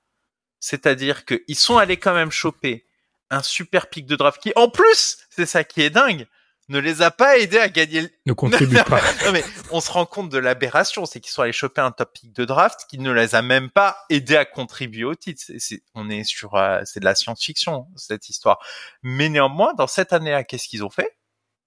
C'est-à-dire qu'ils sont allés quand même choper un super pic de draft qui, en plus, c'est ça qui est dingue, ne les a pas aidés à gagner. Ne contribue <laughs> pas. non mais on se rend compte de l'aberration, c'est qu'ils sont allés choper un top pick de draft qui ne les a même pas aidés à contribuer au titre. C'est, on est sur, euh, c'est de la science-fiction cette histoire. Mais néanmoins, dans cette année-là, qu'est-ce qu'ils ont fait?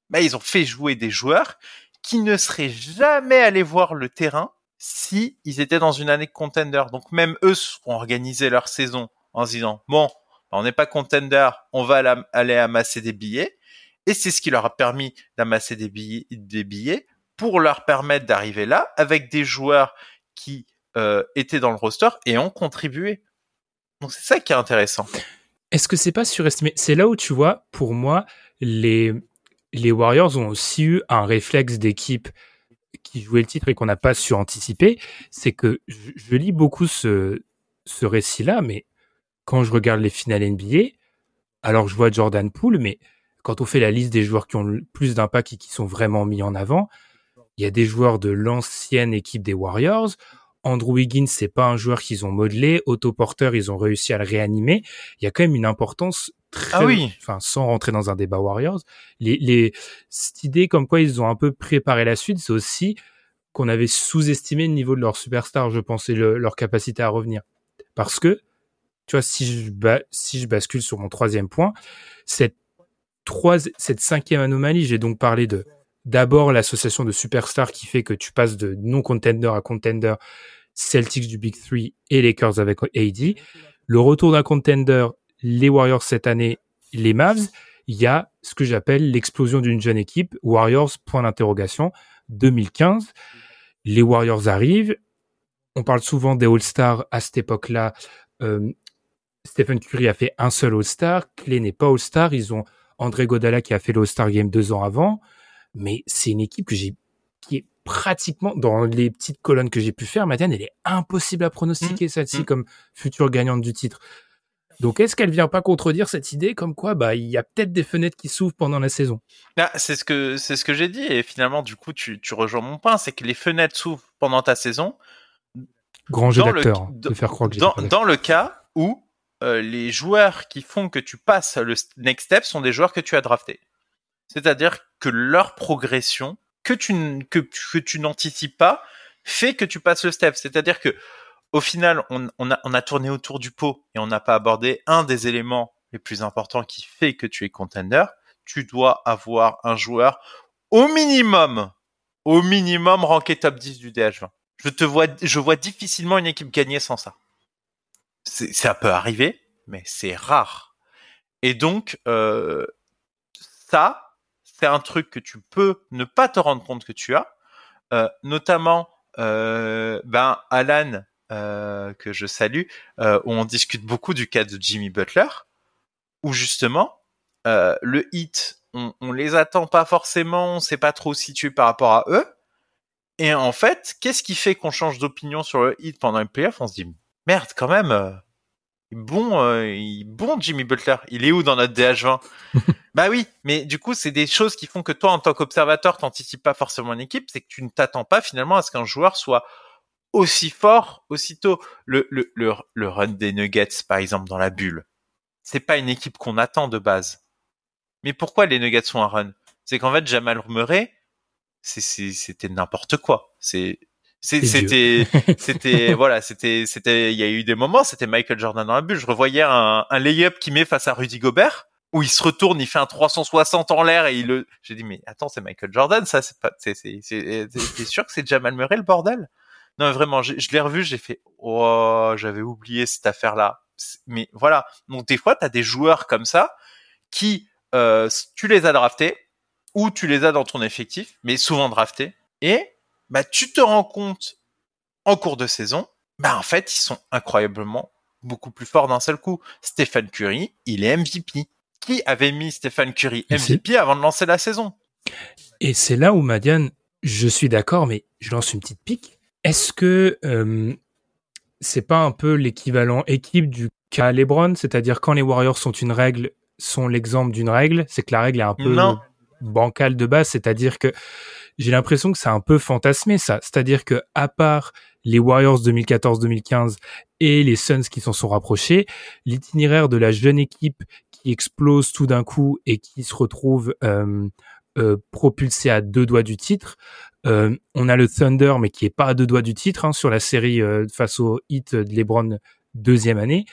Bah, ils ont fait jouer des joueurs qui ne seraient jamais allés voir le terrain si ils étaient dans une année de contender. Donc même eux ont organisé leur saison en se disant bon, on n'est pas contender, on va aller amasser des billets. Et c'est ce qui leur a permis d'amasser des billets, des billets pour leur permettre d'arriver là avec des joueurs qui euh, étaient dans le roster et ont contribué. Donc c'est ça qui est intéressant. Est-ce que c'est pas surestimé? C'est là où tu vois, pour moi, les Warriors ont aussi eu un réflexe d'équipe qui jouait le titre et qu'on n'a pas su anticiper, c'est que je, lis beaucoup ce, ce récit-là, mais quand je regarde les finales NBA, alors je vois Jordan Poole, mais quand on fait la liste des joueurs qui ont le plus d'impact et qui sont vraiment mis en avant, il y a des joueurs de l'ancienne équipe des Warriors. Andrew Wiggins, c'est pas un joueur qu'ils ont modelé. Otto Porter, ils ont réussi à le réanimer. Il y a quand même une importance très, ah oui. enfin, sans rentrer dans un débat Warriors, les, les, cette idée comme quoi ils ont un peu préparé la suite, c'est aussi qu'on avait sous-estimé le niveau de leur superstar, je pensais, leur capacité à revenir. Parce que, tu vois, si je, si je bascule sur mon troisième point, cette trois, cette cinquième anomalie, j'ai donc parlé de d'abord l'association de superstars qui fait que tu passes de non-contender à contender, Celtics du Big Three et Lakers avec AD. Le retour d'un contender les Warriors cette année, les Mavs, il y a ce que j'appelle l'explosion d'une jeune équipe, Warriors, point d'interrogation, 2015. Les Warriors arrivent, on parle souvent des All-Stars à cette époque-là. Euh, Stephen Curry a fait un seul All-Star, Clay n'est pas All-Star, ils ont André Godala qui a fait l'All-Star Game deux ans avant, mais c'est une équipe que j'ai qui est pratiquement dans les petites colonnes que j'ai pu faire, Madiane, elle est impossible à pronostiquer mmh. celle-ci mmh. comme future gagnante du titre. Donc est-ce qu'elle vient pas contredire cette idée comme quoi bah il y a peut-être des fenêtres qui s'ouvrent pendant la saison? Ah, C'est ce que c'est ce que j'ai dit et finalement du coup tu, tu rejoins mon point, c'est que les fenêtres s'ouvrent pendant ta saison. Grand jeu d'acteur de faire croire que dans, dans le cas où euh, les joueurs qui font que tu passes le next step sont des joueurs que tu as draftés. C'est-à-dire que leur progression que tu que, n'anticipes pas fait que tu passes le step. C'est-à-dire que au final, on, on, a, on a tourné autour du pot et on n'a pas abordé un des éléments les plus importants qui fait que tu es contender. Tu dois avoir un joueur au minimum, au minimum ranké top 10 du DH20. Je te vois, je vois difficilement une équipe gagner sans ça. Ça peut arriver, mais c'est rare. Et donc, euh, ça, c'est un truc que tu peux ne pas te rendre compte que tu as. Euh, notamment, euh, ben Alan, euh, que je salue, où on discute beaucoup du cas de Jimmy Butler, où justement le hit, on, on les attend pas forcément, on sait pas trop situé par rapport à eux. Et en fait, qu'est-ce qui fait qu'on change d'opinion sur le hit pendant les playoffs On se dit merde, quand même, bon, euh, il bon Jimmy Butler. Il est où dans notre DH20 <laughs> Bah oui, mais du coup, c'est des choses qui font que toi, en tant qu'observateur, t'anticipes pas forcément une équipe, c'est que tu ne t'attends pas finalement à ce qu'un joueur soit aussi fort aussitôt. Le, le, le, le run des Nuggets, par exemple, dans la bulle, c'est pas une équipe qu'on attend de base. Mais pourquoi les Nuggets sont un run? C'est qu'en fait, Jamal Murray, c'était n'importe quoi. C'est c'était <laughs> c'était voilà c'était c'était il y a eu des moments c'était Michael Jordan dans la bulle. Je revoyais un, un layup qui met face à Rudy Gobert où il se retourne il fait un 360 en l'air et il le j'ai dit mais attends c'est Michael Jordan ça c'est pas c'est c'est c'est sûr que c'est Jamal Murray le bordel? Non vraiment je, je l'ai revu j'ai fait oh j'avais oublié cette affaire là mais voilà. Donc des fois t'as des joueurs comme ça qui euh, tu les as draftés ou tu les as dans ton effectif mais souvent draftés et bah, tu te rends compte en cours de saison, bah, en fait, ils sont incroyablement beaucoup plus forts d'un seul coup. Stéphane Curry, il est MVP. Qui avait mis Stéphane Curry MVP avant de lancer la saison? Et c'est là où, Madiane, je suis d'accord, mais je lance une petite pique. Est-ce que euh, c'est pas un peu l'équivalent équipe du cas LeBron? C'est-à-dire quand les Warriors sont une règle, sont l'exemple d'une règle, c'est que la règle est un peu Non. bancale de base, c'est-à-dire que j'ai l'impression que c'est un peu fantasmé ça. C'est-à-dire que à part les Warriors 2014-2015 et les Suns qui s'en sont rapprochés, l'itinéraire de la jeune équipe qui explose tout d'un coup et qui se retrouve euh, euh, à deux doigts du titre. Euh, on a le Thunder, mais qui est pas à deux doigts du titre hein, sur la série euh, face au hit de LeBron deuxième année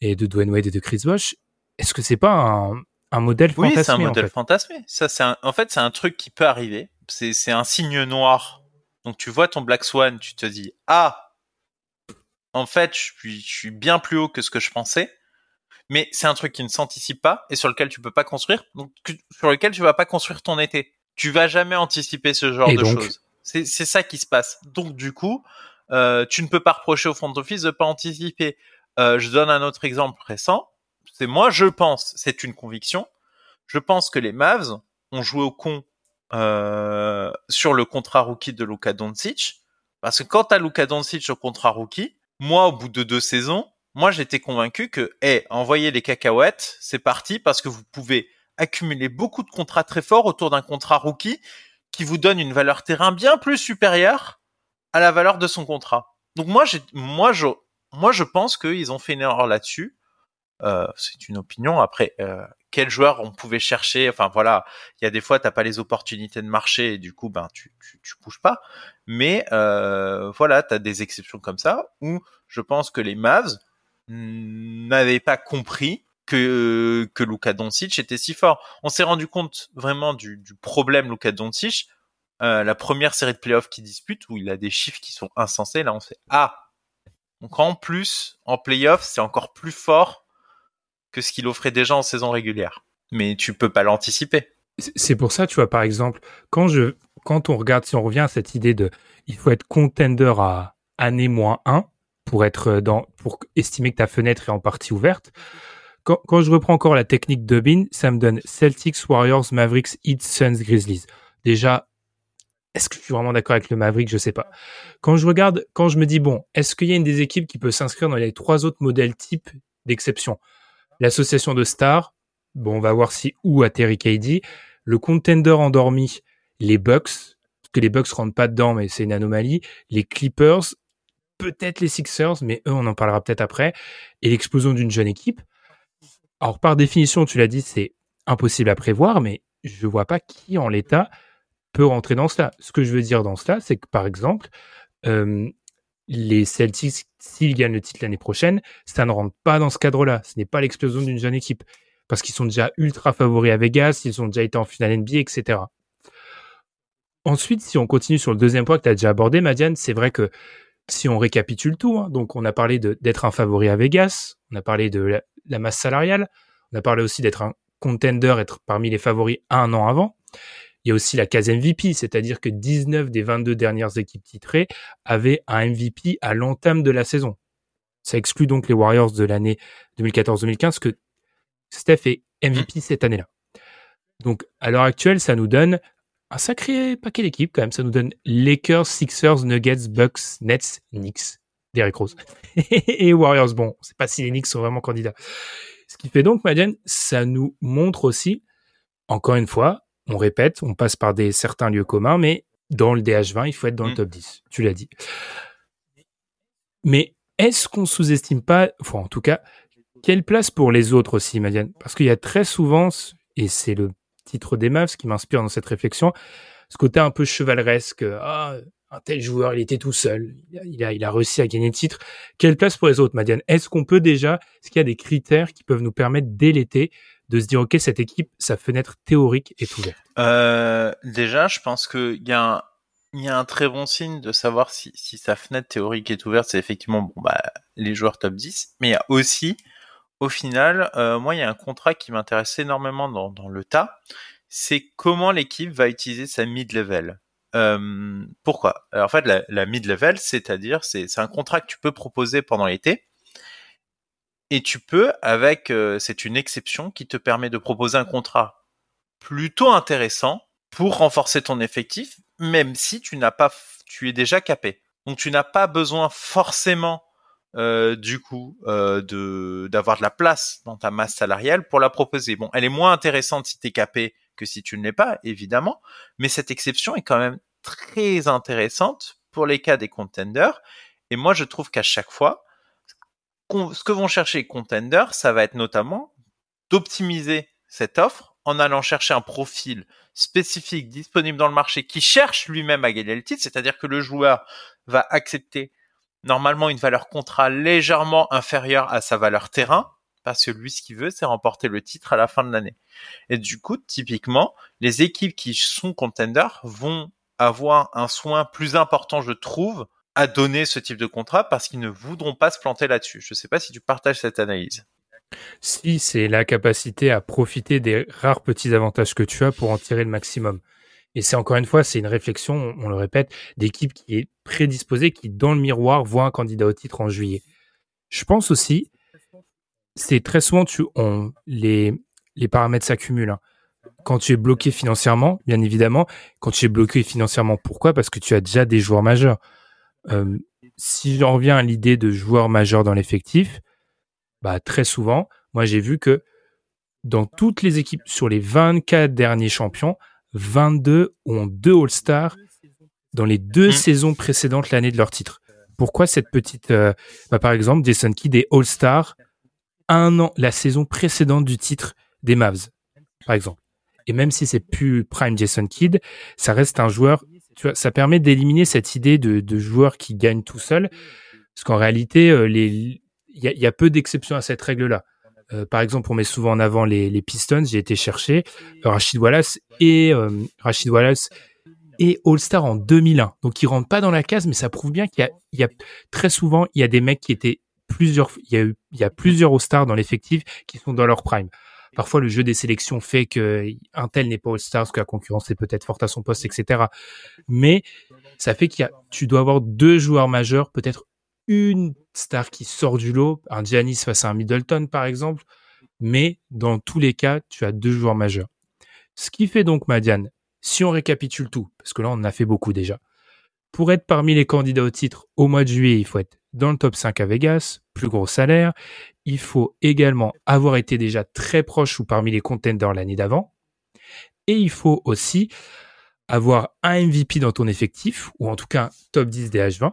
et de Dwayne Wade et de Chris Bosh. Est-ce que c'est pas un, un modèle Oui, fantasmé c'est un en modèle fait fantasmé. Ça, c'est un- en fait, c'est un truc qui peut arriver. C'est, c'est un signe noir. Donc, tu vois ton Black Swan, tu te dis, ah, en fait, je suis, je suis bien plus haut que ce que je pensais. Mais c'est un truc qui ne s'anticipe pas et sur lequel tu peux pas construire. Donc, sur lequel tu vas pas construire ton été. Tu vas jamais anticiper ce genre Et de donc choses. C'est, c'est ça qui se passe. Donc, du coup, euh, tu ne peux pas reprocher au front office de pas anticiper. Euh, je donne un autre exemple récent. C'est moi, je pense, c'est une conviction. Je pense que les Mavs ont joué au con euh, sur le contrat rookie de Luka Doncic. Parce que quand t'as Luka Doncic au contrat rookie, moi, au bout de deux saisons, moi, j'étais convaincu que, hey, envoyez les cacahuètes, c'est parti, parce que vous pouvez accumuler beaucoup de contrats très forts autour d'un contrat rookie qui vous donne une valeur terrain bien plus supérieure à la valeur de son contrat. Donc moi, j'ai, moi, je, moi, je pense qu'ils ont fait une erreur là-dessus. Euh, c'est une opinion. Après, euh, quel joueur on pouvait chercher? Enfin voilà, il y a des fois t'as pas les opportunités de marché et du coup ben tu tu, tu bouges pas. Mais euh, voilà, t'as des exceptions comme ça où je pense que les Mavs n'avaient pas compris que que Luka Doncic était si fort. On s'est rendu compte vraiment du, du problème Luka Doncic. Euh, la première série de playoffs qu'il dispute où il a des chiffres qui sont insensés. Là, on fait ah. Donc en plus, en playoffs, c'est encore plus fort que ce qu'il offrait déjà en saison régulière. Mais tu peux pas l'anticiper. C'est- pour ça, tu vois, par exemple, quand je, quand on regarde, si on revient à cette idée de, il faut être contender à année moins 1 pour être dans, pour estimer que ta fenêtre est en partie ouverte. Quand, je reprends encore la technique de Bin, ça me donne Celtics, Warriors, Mavericks, Heat, Suns, Grizzlies. Déjà, est-ce que je suis vraiment d'accord avec le Maverick? Je sais pas. Quand je regarde, quand je me dis, bon, est-ce qu'il y a une des équipes qui peut s'inscrire dans les trois autres modèles types d'exception? L'association de stars, bon, on va voir si où atterrit KD. Le contender endormi, les Bucks, que les Bucks rentrent pas dedans, mais c'est une anomalie. Les Clippers, peut-être les Sixers, mais eux, on en parlera peut-être après. Et l'explosion d'une jeune équipe. Alors, par définition, tu l'as dit, c'est impossible à prévoir, mais je vois pas qui en l'état peut rentrer dans cela. Ce que je veux dire dans cela, c'est que par exemple, euh, les Celtics, s'ils gagnent le titre l'année prochaine, ça ne rentre pas dans ce cadre-là. Ce n'est pas l'explosion d'une jeune équipe. Parce qu'ils sont déjà ultra favoris à Vegas, ils ont déjà été en finale NBA, etc. Ensuite, si on continue sur le deuxième point que tu as déjà abordé, Madiane, c'est vrai que si on récapitule tout, hein, donc on a parlé d'être un favori à Vegas, on a parlé de la, masse salariale, on a parlé aussi d'être un contender, être parmi les favoris un an avant. Il y a aussi la case MVP, c'est-à-dire que 19 des 22 dernières équipes titrées avaient un MVP à l'entame de la saison. Ça exclut donc les Warriors de l'année 2014-2015 que Steph est MVP cette année-là. Donc à l'heure actuelle, ça nous donne un sacré paquet d'équipes quand même. Ça nous donne Lakers, Sixers, Nuggets, Bucks, Nets, Knicks, Derrick Rose <laughs> et Warriors. Bon, on sait pas si les Knicks sont vraiment candidats. Ce qui fait donc, Madiane, ça nous montre aussi, encore une fois, on répète, on passe par des certains lieux communs, mais dans le DH20, il faut être dans le mm. top 10. Tu l'as dit. Mais est-ce qu'on sous-estime pas, enfin, en tout cas, quelle place pour les autres aussi, Madiane? Parce qu'il y a très souvent, et c'est le titre des Mavs qui m'inspire dans cette réflexion, ce côté un peu chevaleresque. Ah, un tel joueur, il était tout seul, il a, il a réussi à gagner le titre. Quelle place pour les autres, Madiane? Est-ce qu'on peut déjà, est-ce qu'il y a des critères qui peuvent nous permettre dès l'été de se dire, ok, cette équipe, sa fenêtre théorique est ouverte euh, Déjà, je pense qu'il y a un, il y a un très bon signe de savoir si, si sa fenêtre théorique est ouverte, c'est effectivement bon, bah, les joueurs top 10, mais il y a aussi au final, euh, moi, il y a un contrat qui m'intéresse énormément dans, dans le tas. C'est comment l'équipe va utiliser sa mid-level. Euh, pourquoi? En fait, la, la mid-level, c'est-à-dire, c'est un contrat que tu peux proposer pendant l'été. Et tu peux, avec, euh, c'est une exception qui te permet de proposer un contrat plutôt intéressant pour renforcer ton effectif, même si tu n'as pas, tu es déjà capé. Donc tu n'as pas besoin forcément euh, du coup euh, de d'avoir de la place dans ta masse salariale pour la proposer. Bon, elle est moins intéressante si tu es capé que si tu ne l'es pas, évidemment, mais cette exception est quand même très intéressante pour les cas des contenders. Et moi, je trouve qu'à chaque fois, ce que vont chercher les ça va être notamment d'optimiser cette offre en allant chercher un profil spécifique disponible dans le marché qui cherche lui-même à gagner le titre, c'est-à-dire que le joueur va accepter normalement une valeur contrat légèrement inférieure à sa valeur terrain, parce que lui, ce qu'il veut, c'est remporter le titre à la fin de l'année. Et du coup, typiquement, les équipes qui sont contenders vont avoir un soin plus important, je trouve, à donner ce type de contrat parce qu'ils ne voudront pas se planter là-dessus. Je ne sais pas si tu partages cette analyse. Si, c'est la capacité à profiter des rares petits avantages que tu as pour en tirer le maximum. Et c'est encore une fois, c'est une réflexion, on, le répète, d'équipe qui est prédisposée, qui dans le miroir voit un candidat au titre en juillet. Je pense aussi, c'est très souvent tu, on, les, les paramètres s'accumulent. Hein. Quand tu es bloqué financièrement, bien évidemment, quand tu es bloqué financièrement, pourquoi? Parce que tu as déjà des joueurs majeurs. Euh, si j'en reviens à l'idée de joueurs majeurs dans l'effectif, bah très souvent, moi j'ai vu que dans toutes les équipes, sur les 24 derniers champions, 22 ont deux All-Stars dans les deux mmh. saisons précédentes l'année de leur titre. Pourquoi cette petite... Euh, bah, par exemple, Jason Kidd est All-Star un an, la saison précédente du titre des Mavs, par exemple? Et même si c'est plus prime Jason Kidd, ça reste un joueur... Tu vois, ça permet d'éliminer cette idée de, de joueur qui gagne tout seul. Parce qu'en réalité, euh, il y a, peu d'exceptions à cette règle-là. Euh, par exemple, on met souvent en avant les, les Pistons. J'ai été chercher Rachid Wallace et euh, Rachid Wallace et All-Star en 2001. Donc, ils rentrent pas dans la case, mais ça prouve bien qu'il y y a très souvent, il y a des mecs qui étaient plusieurs, il y a eu, il y a plusieurs All-Stars dans l'effectif qui sont dans leur prime. Parfois, le jeu des sélections fait que un tel n'est pas All-Star parce que la concurrence est peut-être forte à son poste, etc. Mais ça fait qu'il y a, tu dois avoir deux joueurs majeurs, peut-être une star qui sort du lot, un Giannis face à un Middleton par exemple, mais dans tous les cas, tu as deux joueurs majeurs. Ce qui fait donc, Madiane, si on récapitule tout, parce que là on en a fait beaucoup déjà, pour être parmi les candidats au titre au mois de juillet, il faut être dans le top 5 à Vegas, plus gros salaire, il faut également avoir été déjà très proche ou parmi les contenders l'année d'avant, et il faut aussi avoir un MVP dans ton effectif, ou en tout cas top 10 des H20,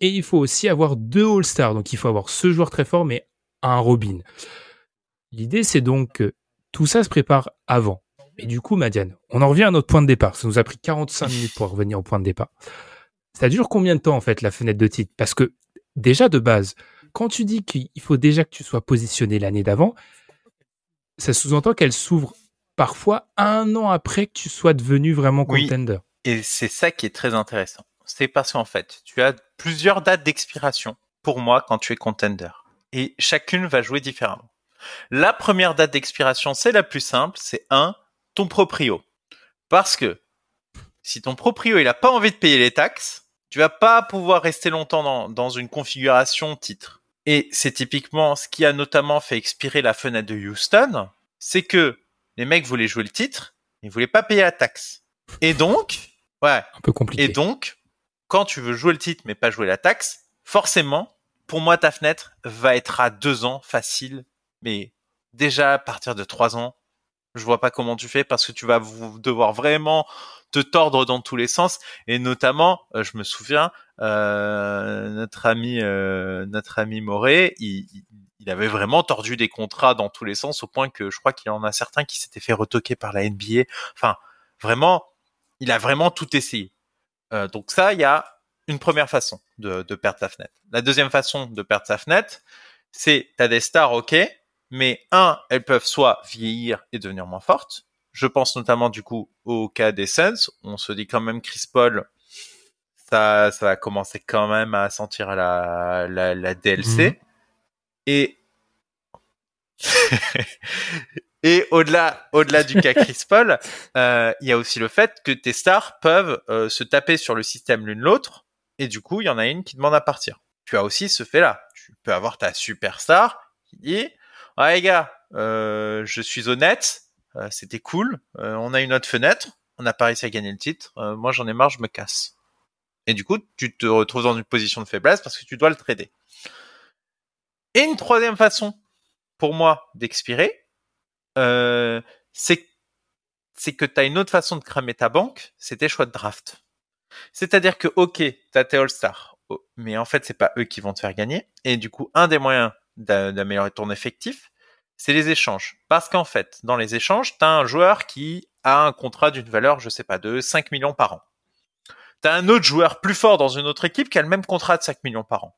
et il faut aussi avoir deux All-Stars. Donc il faut avoir ce joueur très fort, mais un Robin. L'idée, c'est donc que tout ça se prépare avant. Mais du coup, Madiane, on en revient à notre point de départ. Ça nous a pris 45 minutes pour revenir au point de départ. Ça dure combien de temps, en fait, la fenêtre de titre? Parce que, déjà de base, quand tu dis qu'il faut déjà que tu sois positionné l'année d'avant, ça sous-entend qu'elle s'ouvre parfois un an après que tu sois devenu vraiment contender. et c'est ça qui est très intéressant. C'est parce qu'en fait, tu as plusieurs dates d'expiration pour moi quand tu es contender. Et chacune va jouer différemment. La première date d'expiration, c'est la plus simple, c'est un, ton proprio. Parce que si ton proprio il a pas envie de payer les taxes, tu vas pas pouvoir rester longtemps dans, dans une configuration titre. Et c'est typiquement ce qui a notamment fait expirer la fenêtre de Houston, c'est que les mecs voulaient jouer le titre, ils voulaient pas payer la taxe. Et donc, ouais, un peu compliqué. Et donc, quand tu veux jouer le titre mais pas jouer la taxe, forcément, pour moi, ta fenêtre va être à deux ans facile. Mais déjà, à partir de trois ans, je vois pas comment tu fais parce que tu vas devoir vraiment te tordre dans tous les sens et notamment euh, je me souviens euh, notre ami euh, notre ami il, avait vraiment tordu des contrats dans tous les sens au point que je crois qu'il en a certains qui s'étaient fait retoquer par la NBA enfin vraiment il a vraiment tout essayé. Euh, donc ça il y a une première façon de, de perdre sa fenêtre. La deuxième façon de perdre sa fenêtre c'est t'as des stars ok mais un, elles peuvent soit vieillir et devenir moins fortes. Je pense notamment du coup au cas des Suns. On se dit quand même Chris Paul, ça, ça va commencer quand même à sentir la, la, la DLC. Mhm. Et <laughs> et au-delà, au-delà du cas Chris Paul, euh, il y a aussi le fait que tes stars peuvent euh, se taper sur le système l'une l'autre, et du coup, il y en a une qui demande à partir. Tu as aussi ce fait-là. Tu peux avoir ta superstar qui dit ah les gars, euh, je suis honnête, euh, c'était cool, euh, on a une autre fenêtre, on n'a pas réussi à gagner le titre, moi j'en ai marre, je me casse. Et du coup, tu te retrouves dans une position de faiblesse parce que tu dois le trader. Et une troisième façon, pour moi, d'expirer, c'est c'est que tu as une autre façon de cramer ta banque, c'est tes choix de draft. C'est-à-dire que, ok, t'as tes All-Stars, oh, mais en fait, c'est pas eux qui vont te faire gagner. Et du coup, un des moyens d'améliorer ton effectif, c'est les échanges. Parce qu'en fait, dans les échanges, tu as un joueur qui a un contrat d'une valeur, je sais pas, de 5 millions par an. Tu un autre joueur plus fort dans une autre équipe qui a le même contrat de 5 millions par an.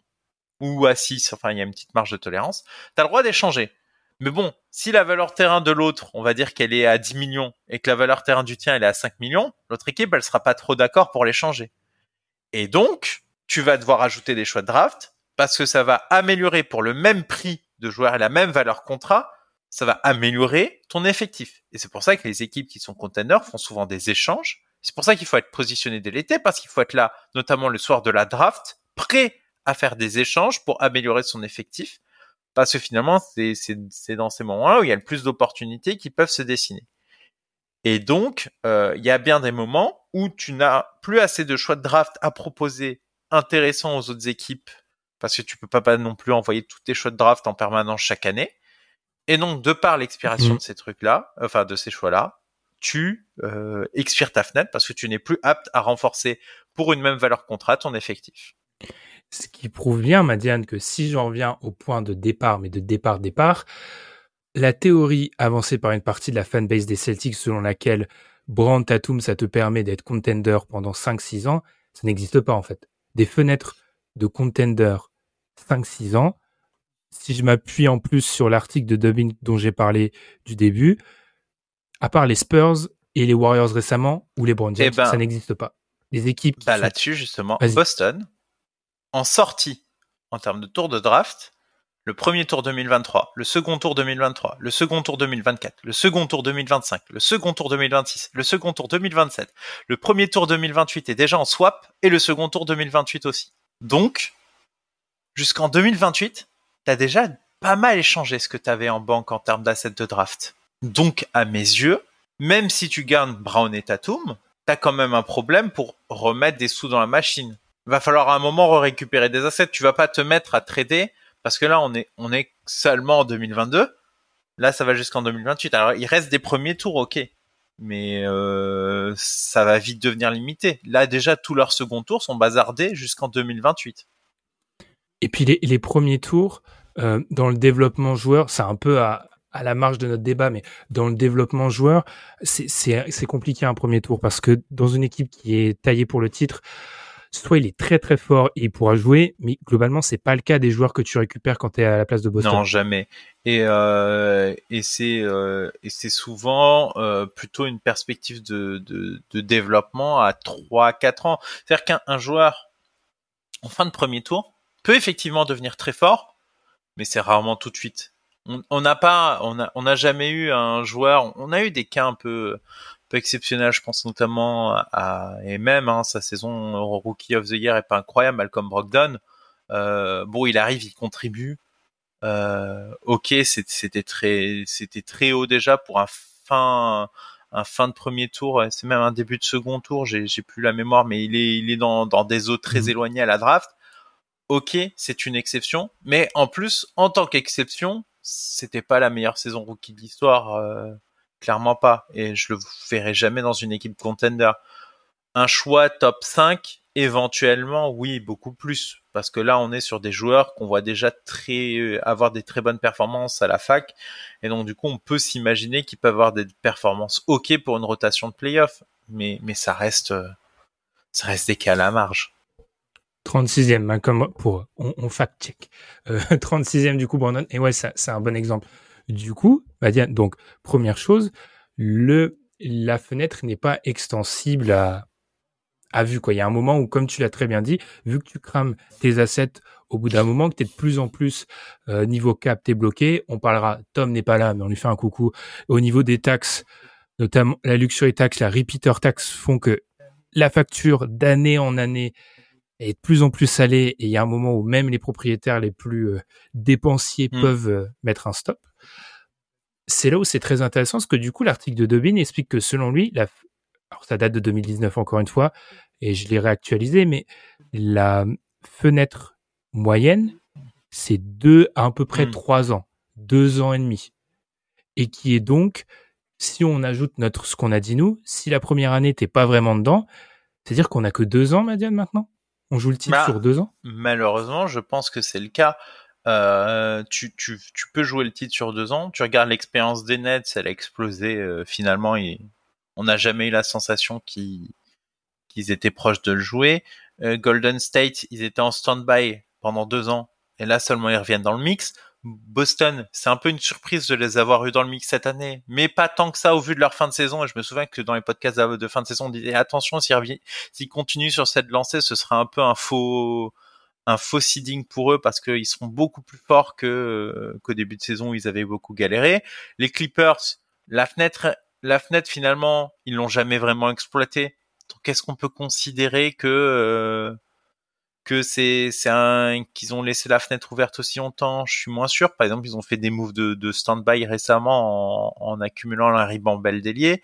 Ou à 6, enfin, il y a une petite marge de tolérance. Tu as le droit d'échanger. Mais bon, si la valeur terrain de l'autre, on va dire qu'elle est à 10 millions et que la valeur terrain du tien, elle est à 5 millions, l'autre équipe, elle sera pas trop d'accord pour l'échanger. Et donc, tu vas devoir ajouter des choix de draft parce que ça va améliorer pour le même prix de joueur et la même valeur contrat, ça va améliorer ton effectif. Et c'est pour ça que les équipes qui sont containers font souvent des échanges. C'est pour ça qu'il faut être positionné dès l'été, parce qu'il faut être là, notamment le soir de la draft, prêt à faire des échanges pour améliorer son effectif. Parce que finalement, c'est dans ces moments-là où il y a le plus d'opportunités qui peuvent se dessiner. Et donc, euh, il y a bien des moments où tu n'as plus assez de choix de draft à proposer intéressants aux autres équipes parce que tu peux pas, non plus envoyer tous tes choix de draft en permanence chaque année. Et donc, de par l'expiration mhm. de ces trucs-là, enfin de ces choix-là, tu euh, expires ta fenêtre parce que tu n'es plus apte à renforcer pour une même valeur contrat ton effectif. Ce qui prouve bien, Madiane, que si j'en reviens au point de départ, mais de départ-départ, la théorie avancée par une partie de la fanbase des Celtics selon laquelle Brand Tatum, ça te permet d'être contender pendant 5-6 ans, ça n'existe pas en fait. Des fenêtres de contender 5-6 ans. Si je m'appuie en plus sur l'article de Dubbing dont j'ai parlé du début, à part les Spurs et les Warriors récemment, ou les Browns, eh ben, ça n'existe pas. Les équipes. Bah là-dessus, justement, Boston, en sortie, en termes de tour de draft, le premier tour 2023, le second tour 2023, le second tour 2024, le second tour 2025, le second tour 2026, le second tour 2027, le premier tour 2028 est déjà en swap et le second tour 2028 aussi. Donc, jusqu'en 2028, t'as déjà pas mal échangé ce que t'avais en banque en termes d'assets de draft. Donc, à mes yeux, même si tu gardes Brown et Tatum, t'as quand même un problème pour remettre des sous dans la machine. Va falloir à un moment récupérer des assets. Tu vas pas te mettre à trader parce que là, on est, on est seulement en 2022. Là, ça va jusqu'en 2028. Alors, il reste des premiers tours, ok. Mais euh, ça va vite devenir limité. Là, déjà, tous leurs seconds tours sont bazardés jusqu'en 2028. Et puis les, premiers tours, euh, dans le développement joueur, c'est un peu à, à la marge de notre débat, mais dans le développement joueur, c'est compliqué un premier tour parce que dans une équipe qui est taillée pour le titre, soit il est très très fort et il pourra jouer, mais globalement c'est pas le cas des joueurs que tu récupères quand tu es à la place de Boston. Non, jamais. Et euh, et c'est euh, souvent euh, plutôt une perspective de, de, de développement à 3 4 ans. C'est-à-dire qu'un joueur en fin de premier tour peut effectivement devenir très fort, mais c'est rarement tout de suite. On n'a pas on a on n'a jamais eu un joueur, on a eu des cas un peu exceptionnel. Je pense notamment à, et même hein, sa saison Rookie of the Year est pas incroyable. Malcolm Brogdon, euh, bon, il arrive, il contribue. Euh, ok, c'était très, c'était très haut déjà pour un fin, un fin de premier tour. C'est même un début de second tour. J'ai, j'ai plus la mémoire, mais il est, il est dans, dans des eaux très mmh. éloignées à la draft. Ok, c'est une exception, mais en plus, en tant qu'exception, c'était pas la meilleure saison rookie de l'histoire. Euh, clairement pas. Et je le verrai jamais dans une équipe contender. Un choix top 5, éventuellement, oui, beaucoup plus. Parce que là, on est sur des joueurs qu'on voit déjà très, euh, avoir des très bonnes performances à la fac. Et donc, du coup, on peut s'imaginer qu'ils peuvent avoir des performances OK pour une rotation de playoff. Mais, ça reste, euh, ça reste des cas à la marge. 36e, hein, comme pour, on, fact-check. <laughs> 36e du coup, Brandon. Et ouais, c'est un bon exemple. Du coup, bah, donc première chose, le la fenêtre n'est pas extensible à à vue quoi. Il y a un moment où, comme tu l'as très bien dit, vu que tu crames tes assets au bout d'un moment, que tu es de plus en plus euh, niveau cap, t'es bloqué. On parlera. Tom n'est pas là, mais on lui fait un coucou. Au niveau des taxes, notamment la luxury tax, la repeater tax font que la facture d'année en année est de plus en plus salée et il y a un moment où même les propriétaires les plus euh, dépensiers mmh. peuvent euh, mettre un stop c'est là où c'est très intéressant, parce que du coup, l'article de Dobin explique que selon lui, la, alors ça date de 2019 encore une fois, et je l'ai réactualisé, mais la fenêtre moyenne, c'est deux à, peu près hmm. trois ans, deux ans et demi, et qui est donc, si on ajoute notre ce qu'on a dit nous, si la première année t'es pas vraiment dedans, c'est-à-dire qu'on a que deux ans, Madiane, maintenant? On joue le titre bah, sur deux ans? Malheureusement, je pense que c'est le cas. Euh, tu, tu, tu, peux jouer le titre sur deux ans. Tu regardes l'expérience des Nets, elle a explosé euh, finalement. Et on n'a jamais eu la sensation qu'ils étaient proches de le jouer. Euh, Golden State, ils étaient en stand-by pendant deux ans. Et là seulement ils reviennent dans le mix. Boston, c'est un peu une surprise de les avoir eu dans le mix cette année, mais pas tant que ça au vu de leur fin de saison. Et je me souviens que dans les podcasts de fin de saison, on disait attention, s'ils continuent sur cette lancée, ce sera un peu un faux, un faux seeding pour eux parce qu'ils seront beaucoup plus forts que qu'au début de saison où ils avaient beaucoup galéré. Les Clippers, la fenêtre, la fenêtre finalement, ils l'ont jamais vraiment exploité. Donc est-ce qu'on peut considérer que euh, que c'est c'est un qu'ils ont laissé la fenêtre ouverte aussi longtemps Je suis moins sûr. Par exemple, ils ont fait des moves de, de stand-by récemment en, en accumulant un ribambelle délié.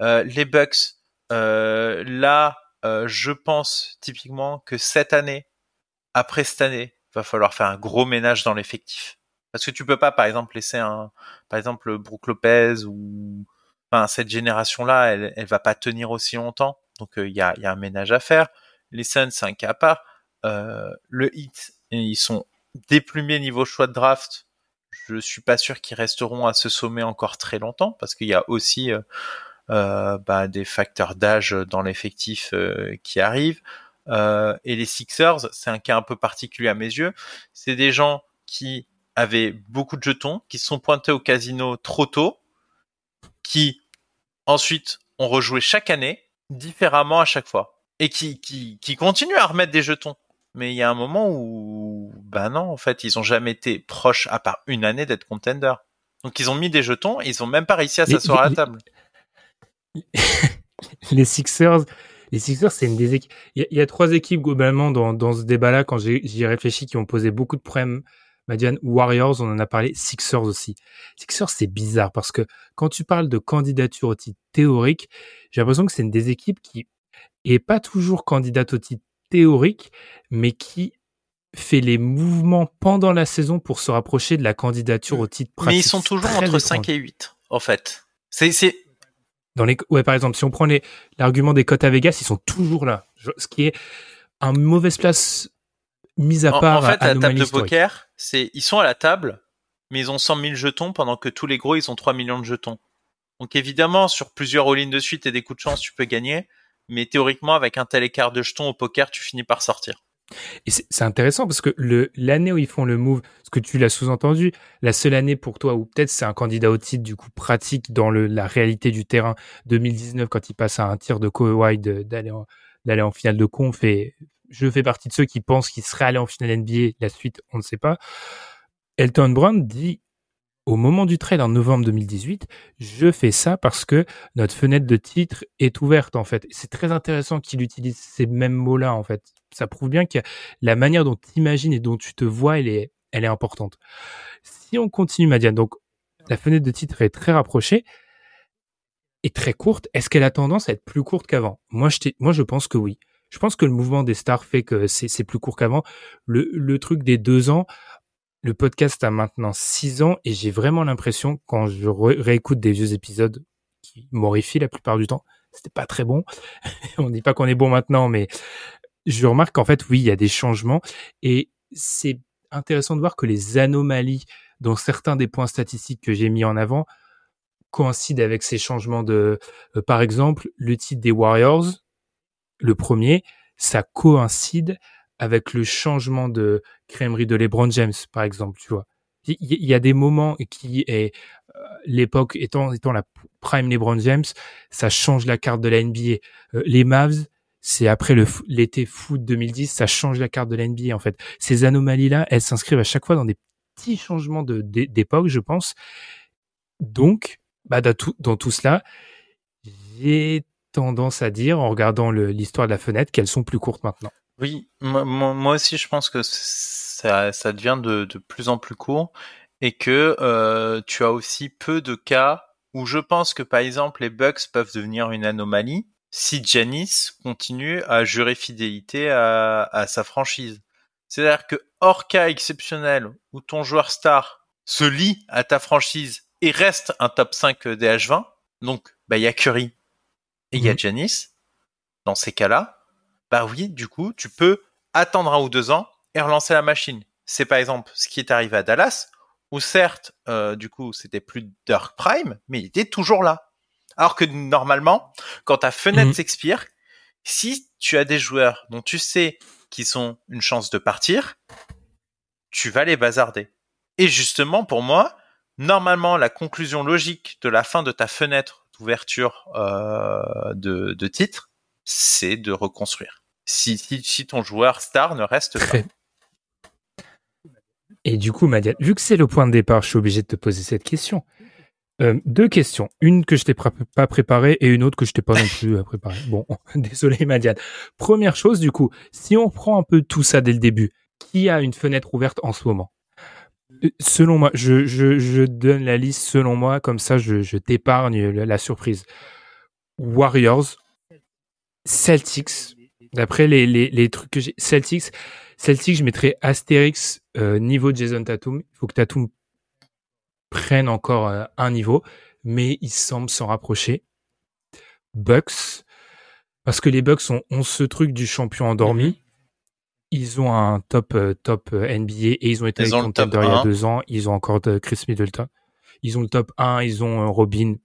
Euh, les Bucks, euh, là, je pense typiquement que cette année, après cette année, va falloir faire un gros ménage dans l'effectif. Parce que tu peux pas, par exemple, laisser un, par exemple, Brook Lopez ou, enfin, cette génération-là, elle, elle va pas tenir aussi longtemps. Donc, euh, il y, a, y, a, un ménage à faire. Les Suns, c'est un cas à part. Euh, le Heat, ils sont déplumés niveau choix de draft. Je suis pas sûr qu'ils resteront à ce sommet encore très longtemps parce qu'il y a aussi euh, euh bah, des facteurs d'âge dans l'effectif qui arrivent. Et les Sixers, c'est un cas un peu particulier à mes yeux. C'est des gens qui avaient beaucoup de jetons, qui se sont pointés au casino trop tôt, qui ensuite ont rejoué chaque année, différemment à chaque fois, et qui, qui, qui continuent à remettre des jetons. Mais il y a un moment où, ben non, en fait, ils ont jamais été proches, à part une année, d'être contender. Donc ils ont mis des jetons et ils ont même pas réussi à s'asseoir à la table. <laughs> les Sixers, les Sixers, c'est une des équipes. Il y, a trois équipes globalement dans, dans ce débat-là, quand j'y réfléchi, qui ont posé beaucoup de problèmes. Madiane, Warriors, on en a parlé, Sixers aussi. Sixers, c'est bizarre parce que quand tu parles de candidature au titre théorique, j'ai l'impression que c'est une des équipes qui est pas toujours candidate au titre théorique, mais qui fait les mouvements pendant la saison pour se rapprocher de la candidature au titre pratique. Mais ils sont toujours entre 5 et 8, en fait. C'est, dans les, ouais, par exemple, si on prend l'argument des cotes à Vegas, ils sont toujours là. Ce qui est un mauvaise place mise à part. En fait, à la table de poker, c'est, ils sont à la table, mais ils ont 100 000 jetons pendant que tous les gros, ils ont 3 millions de jetons. Donc évidemment, sur plusieurs all-in de suite et des coups de chance, tu peux gagner, mais théoriquement, avec un tel écart de jetons au poker, tu finis par sortir. Et c'est intéressant parce que l'année où ils font le move, ce que tu l'as sous-entendu, la seule année pour toi où peut-être c'est un candidat au titre du coup pratique dans la réalité du terrain 2019 quand il passe à un tir de Kawhi d'aller en, d'aller en finale de conf et je fais partie de ceux qui pensent qu'il serait allé en finale NBA. La suite, on ne sait pas. Elton Brown dit au moment du trade en novembre 2018, je fais ça parce que notre fenêtre de titre est ouverte en fait. C'est très intéressant qu'il utilise ces mêmes mots-là en fait. Ça prouve bien que la manière dont tu imagines et dont tu te vois, elle est, elle est importante. Si on continue, Madiane, donc la fenêtre de titre est très rapprochée et très courte. Est-ce qu'elle a tendance à être plus courte qu'avant? Moi, je moi, je pense que oui. Je pense que le mouvement des stars fait que c'est plus court qu'avant. Le, le truc des deux ans, le podcast a maintenant six ans et j'ai vraiment l'impression, quand je réécoute des vieux épisodes qui m'horrifient la plupart du temps, c'était pas très bon. <laughs> On dit pas qu'on est bon maintenant, mais je remarque qu'en fait, oui, il y a des changements et c'est intéressant de voir que les anomalies dans certains des points statistiques que j'ai mis en avant coïncident avec ces changements de, euh, par exemple, le titre des Warriors, le premier, ça coïncide avec le changement de crèmerie de LeBron James, par exemple, tu vois. Il y, a des moments qui est euh, l'époque étant étant la prime LeBron James, ça change la carte de la NBA. Euh, les Mavs, c'est après le l'été foot 2010, ça change la carte de la NBA en fait. Ces anomalies là, elles s'inscrivent à chaque fois dans des petits changements de d'époque, je pense. Donc, bah dans tout, dans tout cela, j'ai tendance à dire en regardant l'histoire de la fenêtre qu'elles sont plus courtes maintenant. Oui, moi, aussi je pense que ça, ça devient de, de, plus en plus court et que euh, tu as aussi peu de cas où je pense que par exemple les Bucks peuvent devenir une anomalie si Janice continue à jurer fidélité à, à sa franchise. C'est-à-dire que hors cas exceptionnel où ton joueur star se lie à ta franchise et reste un top 5 DH20, donc bah il y a Curry et il y a Janice, mmh. dans ces cas-là, bah oui, du coup, tu peux attendre un ou deux ans et relancer la machine. C'est par exemple ce qui est arrivé à Dallas, où certes, euh, du coup, c'était plus Dark Prime, mais il était toujours là. Alors que normalement, quand ta fenêtre mhm. s'expire, si tu as des joueurs dont tu sais qu'ils sont une chance de partir, tu vas les bazarder. Et justement, pour moi, normalement, la conclusion logique de la fin de ta fenêtre d'ouverture euh, de, de titre, c'est de reconstruire. Si, ton joueur star ne reste pas. Et du coup, Madiane, vu que c'est le point de départ, je suis obligé de te poser cette question. Euh, deux questions. Une que je t'ai pas préparée et une autre que je t'ai pas non plus euh, préparée. Bon, <laughs> désolé, Madiane. Première chose, du coup, si on prend un peu tout ça dès le début, qui a une fenêtre ouverte en ce moment? Euh, Selon moi, je, donne la liste selon moi, comme ça je t'épargne la surprise. Warriors, Celtics, d'après les, les, les, trucs que j'ai, Celtics, Celtics, je mettrais Astérix euh, niveau Jason Tatum. Il faut que Tatum prenne encore euh, un niveau, mais il semble s'en rapprocher. Bucks, parce que les Bucks ont, ont ce truc du champion endormi. Mhm. Ils ont un top euh, top NBA et ils ont été avec contender il y a deux ans. Ils ont encore de Chris Middleton. Ils ont le top 1, ils ont Robin.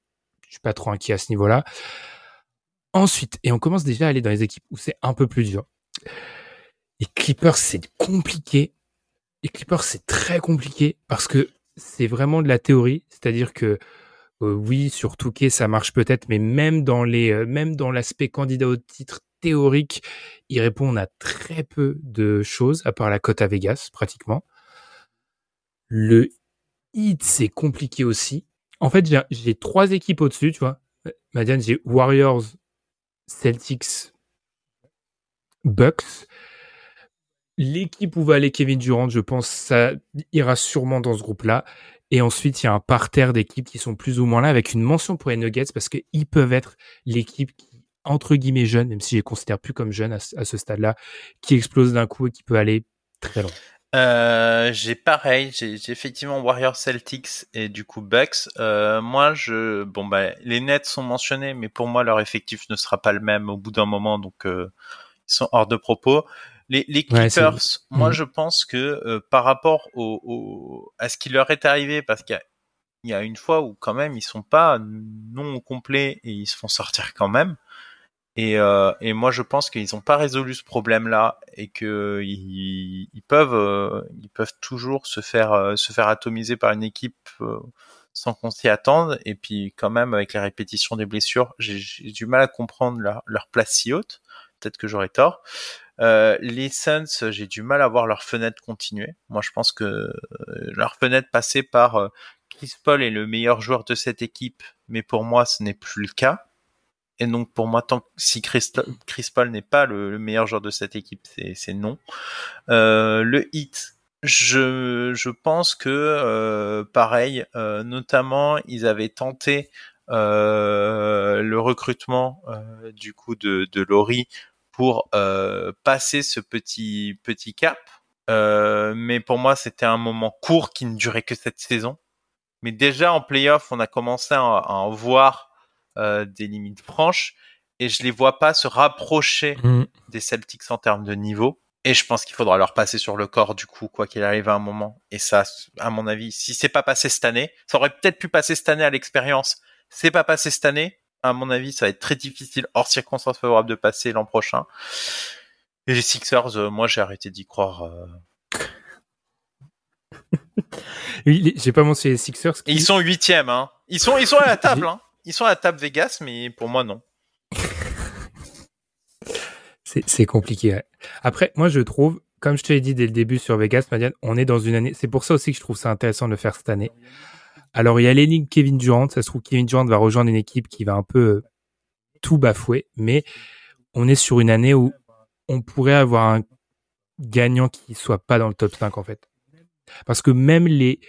Je suis pas trop inquiet à ce niveau-là. Ensuite, et on commence déjà à aller dans les équipes où c'est un peu plus dur. Les Clippers, c'est compliqué. Les Clippers, c'est très compliqué parce que c'est vraiment de la théorie. C'est-à-dire que euh, oui, sur Touquet, ça marche peut-être, mais même dans les, euh, même dans l'aspect candidat au titre théorique, ils répondent à très peu de choses, à part la cote à Vegas, pratiquement. Le hit, c'est compliqué aussi. En fait, j'ai trois équipes au-dessus, tu vois. Madiane, j'ai Warriors, Celtics, Bucks. L'équipe où va aller Kevin Durant, je pense, ça ira sûrement dans ce groupe-là. Et ensuite, il y a un parterre d'équipes qui sont plus ou moins là, avec une mention pour les Nuggets, parce qu'ils peuvent être l'équipe qui, entre guillemets, jeune, même si je les considère plus comme jeune à, à ce stade-là, qui explose d'un coup et qui peut aller très loin. Euh, j'ai pareil, j'ai effectivement Warriors Celtics et du coup Bucks. Euh, moi, je bon bah les Nets sont mentionnés, mais pour moi leur effectif ne sera pas le même au bout d'un moment, donc euh, ils sont hors de propos. Les, les Clippers, moi, mm. je pense que par rapport au, au, à ce qui leur est arrivé, parce qu'il y, y a, une fois où quand même ils sont pas non complets et ils se font sortir quand même. Et, euh, et moi, je pense qu'ils n'ont pas résolu ce problème-là et que ils, peuvent, euh, ils peuvent toujours se faire, euh, se faire atomiser par une équipe euh, sans qu'on s'y attende. Et puis, quand même, avec les répétitions des blessures, j'ai du mal à comprendre leur, leur place si haute. Peut-être que j'aurais tort. les Suns, j'ai du mal à voir leur fenêtre continuer. Moi, je pense que leur fenêtre passée par Chris Paul est le meilleur joueur de cette équipe, mais pour moi, ce n'est plus le cas. Et donc pour moi, tant si Chris, Paul n'est pas le, meilleur joueur de cette équipe, c'est non. Euh, le hit, je, je pense que euh, pareil, euh, notamment ils avaient tenté euh, le recrutement euh, du coup de, de Laurie pour euh, passer ce petit petit cap. mais pour moi, c'était un moment court qui ne durait que cette saison. Mais déjà en playoff, on a commencé à, à en voir euh, des limites franches et je les vois pas se rapprocher mm. des Celtics en termes de niveau. Et je pense qu'il faudra leur passer sur le corps du coup, quoi qu'il arrive à un moment. Et ça, à mon avis, si c'est pas passé cette année, ça aurait peut-être pu passer cette année à l'expérience. C'est pas passé cette année. À mon avis, ça va être très difficile, hors circonstances favorables, de passer l'an prochain. Et les Sixers, euh, moi, j'ai arrêté d'y croire. Euh... <laughs> j'ai pas mentionné les Sixers. Ils sont huitièmes, hein. Ils sont, ils sont à la <laughs> table, hein. Ils sont à la table Vegas, mais pour moi, non. c'est compliqué. Après, moi, je trouve, comme je te l'ai dit dès le début sur Vegas, Madiane, on est dans une année. C'est pour ça aussi que je trouve ça intéressant de le faire cette année. Alors, il y a l'énigme Kevin Durant. Ça se trouve, Kevin Durant va rejoindre une équipe qui va un peu euh, tout bafouer, mais on est sur une année où on pourrait avoir un gagnant qui soit pas dans le top 5, en fait. Parce que même les,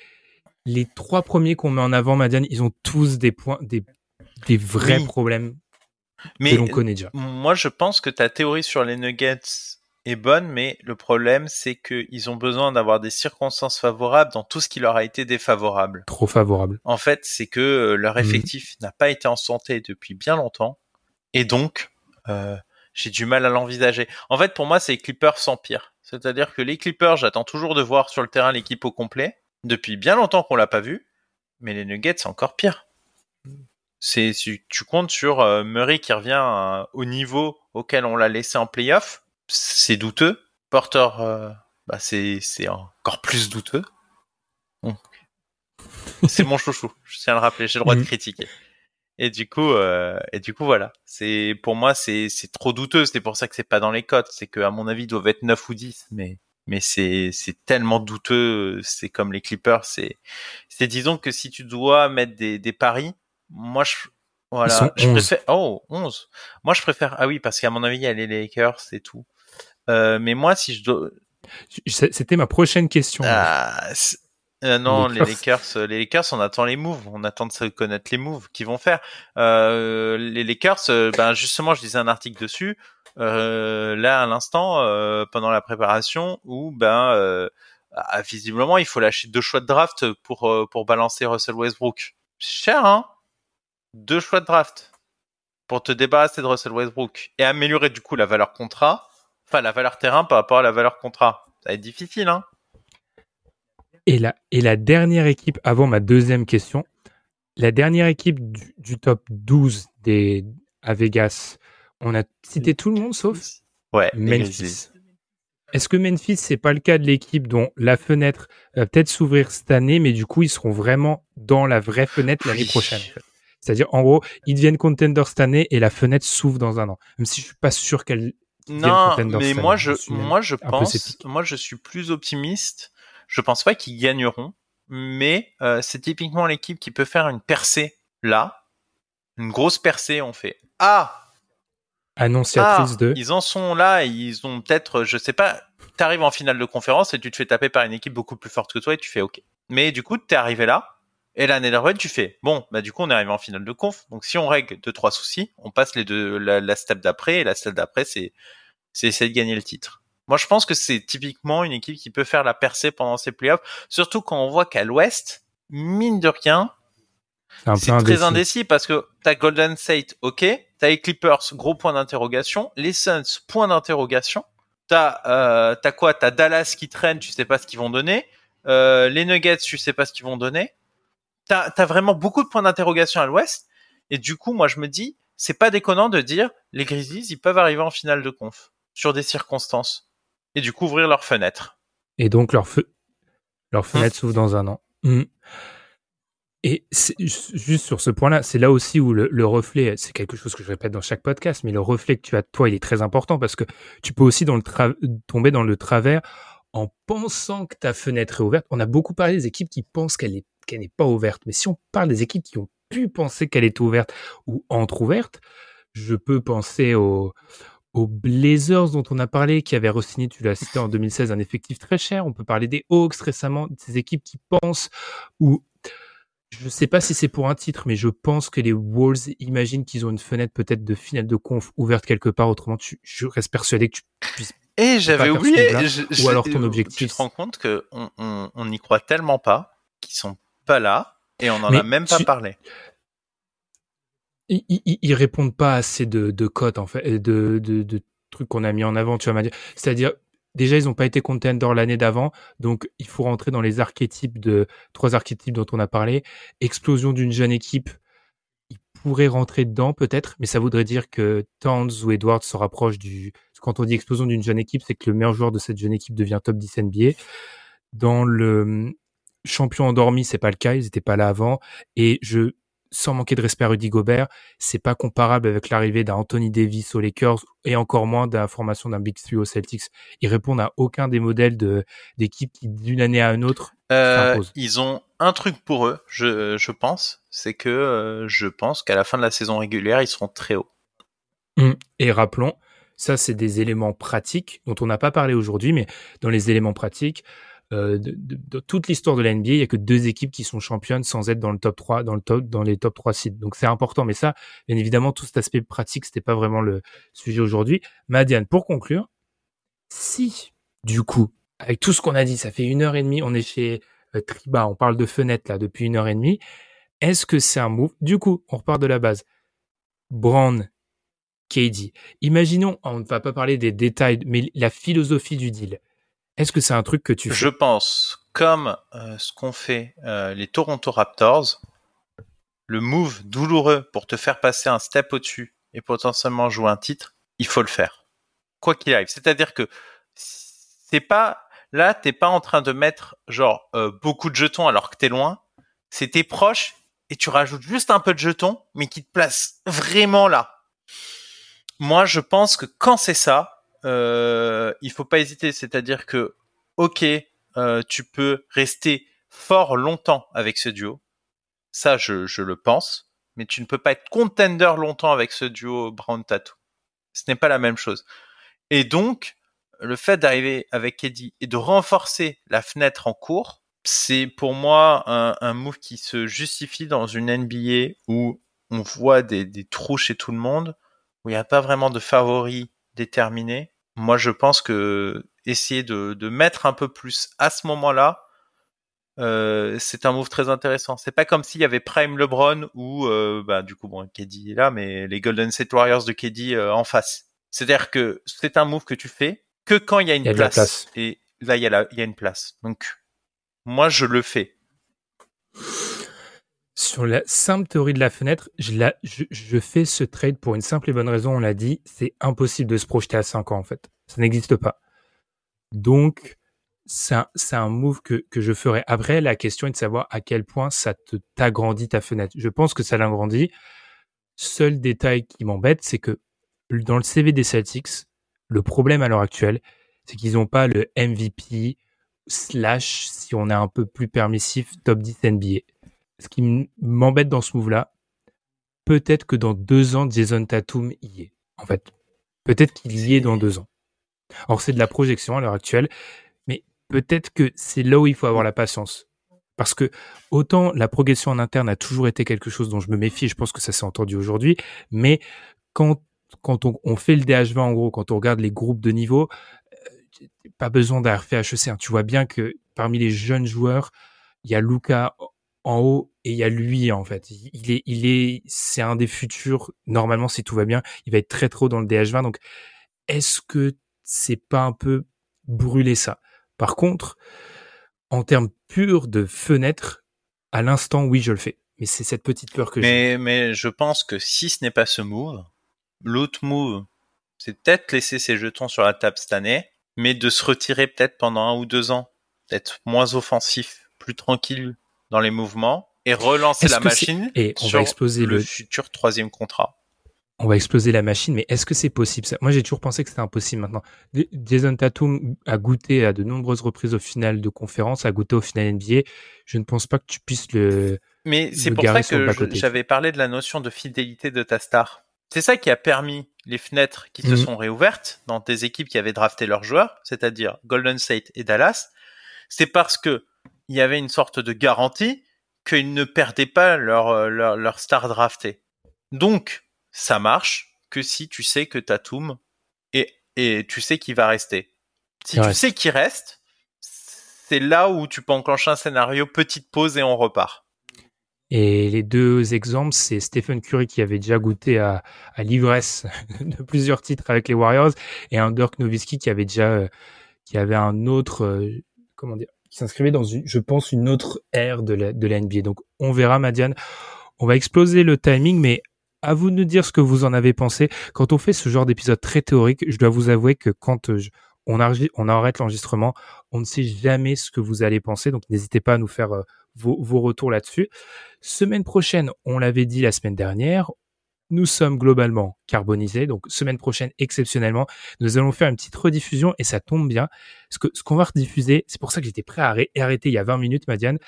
les trois premiers qu'on met en avant, Madiane, ils ont tous des points, des des vrais problèmes mais que l'on connaît déjà. Moi, je pense que ta théorie sur les Nuggets est bonne, mais le problème, c'est qu'ils ont besoin d'avoir des circonstances favorables dans tout ce qui leur a été défavorable. Trop favorable. En fait, c'est que euh, leur mhm. effectif n'a pas été en santé depuis bien longtemps, et donc euh, j'ai du mal à l'envisager. En fait, pour moi, c'est les Clippers sans pire. C'est-à-dire que les Clippers, j'attends toujours de voir sur le terrain l'équipe au complet. Depuis bien longtemps qu'on l'a pas vu, mais les Nuggets, c'est encore pire c'est tu comptes sur euh, Murray qui revient euh, au niveau auquel on l'a laissé en playoff, c'est douteux. Porter, euh, bah c'est c'est encore plus douteux. c'est mon chouchou, je tiens à le rappeler, j'ai le droit de mhm. critiquer. Et du coup, et du coup voilà, c'est pour moi c'est c'est trop douteux. C'est pour ça que c'est pas dans les cotes. C'est que à mon avis ils doivent être 9 ou 10, mais mais c'est c'est tellement douteux. C'est comme les Clippers. C'est c'est disons que si tu dois mettre des des paris, moi, je, voilà, je préfère, oh, 11. Moi, je préfère, ah oui, parce qu'à mon avis, il y a les Lakers et tout. Euh, mais moi, si je dois, c'était ma prochaine question. Ah, euh, non, les Lakers. Euh, les Lakers, on attend les moves, on attend de se connaître les moves qu'ils vont faire. Euh, les Lakers, euh, ben justement, je lisais un article dessus là à l'instant pendant la préparation où ben ah, visiblement il faut lâcher deux choix de draft pour pour balancer Russell Westbrook. Cher, hein? Deux choix de draft pour te débarrasser de Russell Westbrook et améliorer du coup la valeur contrat, enfin la valeur terrain par rapport à la valeur contrat. Ça va être difficile, hein. Et la, et la dernière équipe, avant ma deuxième question, la dernière équipe du, top 12 des, à Vegas, on a cité tout le monde sauf ouais, Memphis. Est-ce que Memphis, c'est pas le cas de l'équipe dont la fenêtre va peut-être s'ouvrir cette année, mais du coup, ils seront vraiment dans la vraie fenêtre l'année prochaine? C'est-à-dire, en gros, ils deviennent contenders cette année et la fenêtre s'ouvre dans un an. Même si je suis pas sûr qu'elle non, mais moi je, moi je pense, moi je suis plus optimiste. Je pense pas qu'ils gagneront, mais euh, c'est typiquement l'équipe qui peut faire une percée là, une grosse percée. On fait ah, annonciatrice ah, de. Ils en sont là, et ils ont peut-être, je sais pas. T'arrives en finale de conférence et tu te fais taper par une équipe beaucoup plus forte que toi et tu fais OK. Mais du coup, t'es arrivé là, et l'année d'après, tu fais, bon, bah du coup, on est arrivé en finale de conf. Donc si on règle deux trois soucis, on passe les deux la, step d'après. Et la step d'après, c'est c'est essayer de gagner le titre. Moi, je pense que c'est typiquement une équipe qui peut faire la percée pendant ces playoffs, surtout quand on voit qu'à l'Ouest, mine de rien, c'est très indécis parce que t'as Golden State, ok, t'as les Clippers, gros point d'interrogation, les Suns, point d'interrogation. T'as euh, t'as quoi? T'as Dallas qui traîne, tu sais pas ce qu'ils vont donner. Euh, les Nuggets, tu sais pas ce qu'ils vont donner. T'as as vraiment beaucoup de points d'interrogation à l'Ouest. Et du coup, moi, je me dis, c'est pas déconnant de dire les Grizzlies, ils peuvent arriver en finale de conf sur des circonstances et du coup ouvrir leur fenêtre. Et donc leur feu, leur fenêtre s'ouvre dans un an. Hmm. Et juste sur ce point-là, c'est là aussi où le, reflet, c'est quelque chose que je répète dans chaque podcast, mais le reflet que tu as de toi, il est très important parce que tu peux aussi dans le tomber dans le travers en pensant que ta fenêtre est ouverte. On a beaucoup parlé des équipes qui pensent qu'elle est qu'elle n'est pas ouverte, mais si on parle des équipes qui ont pu penser qu'elle est ouverte ou entre-ouverte, je peux penser aux, aux Blazers dont on a parlé, qui avaient re-signé, tu l'as cité en <laughs> 2016, un effectif très cher. On peut parler des Hawks récemment, ces équipes qui pensent ou je ne sais pas si c'est pour un titre, mais je pense que les Wolves imaginent qu'ils ont une fenêtre peut-être de finale de conf ouverte quelque part. Autrement, je reste persuadé que tu puisses. Et j'avais oublié. ou alors ton objectif. Tu te rends compte que on n'y croit tellement pas qu'ils sont pas là et on n'en a même pas parlé. Ils, ils, répondent pas assez de, de cotes en fait, de, de, de trucs qu'on a mis en avant. Tu vas dire, c'est-à-dire déjà ils n'ont pas été contenders l'année d'avant, donc il faut rentrer dans les archétypes de trois archétypes dont on a parlé. Explosion d'une jeune équipe, ils pourraient rentrer dedans peut-être, mais ça voudrait dire que Towns ou Edwards se rapprochent du. Quand on dit explosion d'une jeune équipe, c'est que le meilleur joueur de cette jeune équipe devient top 10 NBA. Dans le champion endormi, c'est pas le cas, ils étaient pas là avant, et je sans manquer de respect à Rudy Gobert, c'est pas comparable avec l'arrivée d'un Anthony Davis aux Lakers et encore moins de la formation d'un Big Three aux Celtics. Ils répondent à aucun des modèles de d'équipes qui d'une année à une autre euh, Ils ont un truc pour eux, je, je pense, c'est que euh, je pense qu'à la fin de la saison régulière, ils seront très hauts. Hum. Et rappelons, ça c'est des éléments pratiques dont on n'a pas parlé aujourd'hui, mais dans les éléments pratiques, euh, de, toute l'histoire de la NBA, il y a que deux équipes qui sont championnes sans être dans le top 3, dans le top, dans les top 3 sites. Donc c'est important. Mais ça, bien évidemment, tout cet aspect pratique, c'était pas vraiment le sujet aujourd'hui. Madiane, pour conclure, si, du coup, avec tout ce qu'on a dit, ça fait une heure et demie, on est chez euh, Triba, on parle de fenêtre là depuis une heure et demie. Est-ce que c'est un move? Du coup, on repart de la base. Brown, KD. Imaginons, on ne va pas parler des détails, mais la philosophie du deal. Est-ce que c'est un truc que tu fais Je pense, comme euh, ce qu'ont fait euh, les Toronto Raptors, le move douloureux pour te faire passer un step au-dessus et potentiellement jouer un titre, il faut le faire. Quoi qu'il arrive. C'est-à-dire que c'est pas là, t'es pas en train de mettre genre euh, beaucoup de jetons alors que t'es loin. C'est proche et tu rajoutes juste un peu de jetons, mais qui te place vraiment là. Moi, je pense que quand c'est ça, euh, il faut pas hésiter. C'est-à-dire que, ok, euh, tu peux rester fort longtemps avec ce duo. Ça, je, je, le pense. Mais tu ne peux pas être contender longtemps avec ce duo Brown Tattoo. Ce n'est pas la même chose. Et donc, le fait d'arriver avec Eddie et de renforcer la fenêtre en cours, c'est pour moi un, un, move qui se justifie dans une NBA où on voit des, des trous chez tout le monde, où il n'y a pas vraiment de favoris déterminé. Moi, je pense que essayer de, de mettre un peu plus à ce moment-là, euh, c'est un move très intéressant. C'est pas comme s'il y avait Prime LeBron ou euh, bah du coup bon KD est là, mais les Golden State Warriors de KD euh, en face. C'est-à-dire que c'est un move que tu fais que quand il y a une place. place. Et là il y a il y a une place. Donc moi je le fais. Sur la simple théorie de la fenêtre, je, fais ce trade pour une simple et bonne raison, on l'a dit, c'est impossible de se projeter à 5 ans en fait. Ça n'existe pas. Donc, c'est un, move que, je ferai. Après, la question est de savoir à quel point ça t'agrandit ta fenêtre. Je pense que ça l'agrandit. Seul détail qui m'embête, c'est que dans le CV des Celtics, le problème à l'heure actuelle, c'est qu'ils n'ont pas le MVP slash, si on est un peu plus permissif, top 10 NBA ce qui m'embête dans ce move-là, peut-être que dans deux ans, Jason Tatum y est. En fait, peut-être qu'il y est dans deux ans. Or, c'est de la projection à l'heure actuelle, mais peut-être que c'est là où il faut avoir la patience. Parce que autant la progression en interne a toujours été quelque chose dont je me méfie, je pense que ça s'est entendu aujourd'hui, mais quand, quand on, fait le DH20 en gros, quand on regarde les groupes de niveau, euh, pas besoin d'avoir fait HEC. Hein. Tu vois bien que parmi les jeunes joueurs, il y a Luca en haut et il y a lui en fait. Il est, il est, c'est un des futurs. Normalement, si tout va bien, il va être très trop dans le DH20. Donc, est-ce que c'est pas un peu brûler ça? Par contre, en termes purs de fenêtre, à l'instant, oui, je le fais. Mais c'est cette petite peur que j'ai. Mais je pense que si ce n'est pas ce move, l'autre move, c'est peut-être laisser ses jetons sur la table cette année, mais de se retirer peut-être pendant un ou deux ans, d'être moins offensif, plus tranquille dans les mouvements et relancer la machine et on va exploser le, futur troisième contrat. On va exploser la machine, mais est-ce que c'est possible? Ça Moi, j'ai toujours pensé que c'était impossible maintenant. Jason Tatum a goûté à de nombreuses reprises au final de conférence, a goûté au final NBA. Je ne pense pas que tu puisses le. Mais c'est pour ça que j'avais parlé de la notion de fidélité de ta star. C'est ça qui a permis les fenêtres qui se mhm. sont réouvertes dans des équipes qui avaient drafté leurs joueurs, c'est-à-dire Golden State et Dallas. C'est parce que il y avait une sorte de garantie qu'ils ne perdaient pas leur, euh, leur, leur star drafté. Donc, ça marche que si tu sais que Tatum et, et tu sais qu'il va rester. Si tu sais qu'il reste, c'est là où tu peux enclencher un scénario petite pause et on repart. Et les deux exemples, c'est Stephen Curry qui avait déjà goûté à, à l'ivresse <laughs> de plusieurs titres avec les Warriors et un Dirk Nowitzki qui avait déjà, euh, qui avait un autre, euh, comment dire, qui s'inscrivait dans une, je pense, une autre ère de la, de la NBA. Donc, on verra, Madiane. On va exploser le timing, mais à vous de nous dire ce que vous en avez pensé. Quand on fait ce genre d'épisode très théorique, je dois vous avouer que quand euh, on, on arrête l'enregistrement, on ne sait jamais ce que vous allez penser. Donc, n'hésitez pas à nous faire vos, retours là-dessus. Semaine prochaine, on l'avait dit la semaine dernière, nous sommes globalement carbonisés. Donc, semaine prochaine, exceptionnellement, nous allons faire une petite rediffusion et ça tombe bien. Ce ce qu'on va rediffuser, c'est pour ça que j'étais prêt à arrêter il y a 20 minutes, Madiane.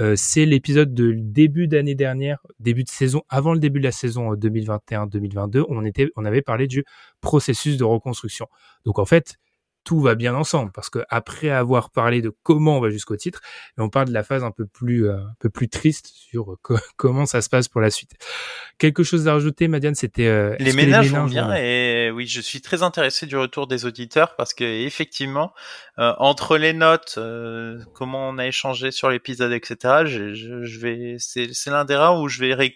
Euh, c'est l'épisode de début d'année dernière, début de saison, avant le début de la saison 2021-2022. Euh, on on avait parlé du processus de reconstruction. Donc, en fait, tout va bien ensemble parce que après avoir parlé de comment on va jusqu'au titre, on parle de la phase un peu plus euh, un peu plus triste sur euh, <laughs> comment ça se passe pour la suite. Quelque chose à rajouter, Madiane, c'était euh, les, ménages vont bien et oui, je suis très intéressé du retour des auditeurs parce que effectivement entre les notes, comment on a échangé sur l'épisode, etc. Je, je, vais c'est c'est l'un des rares où je vais ré...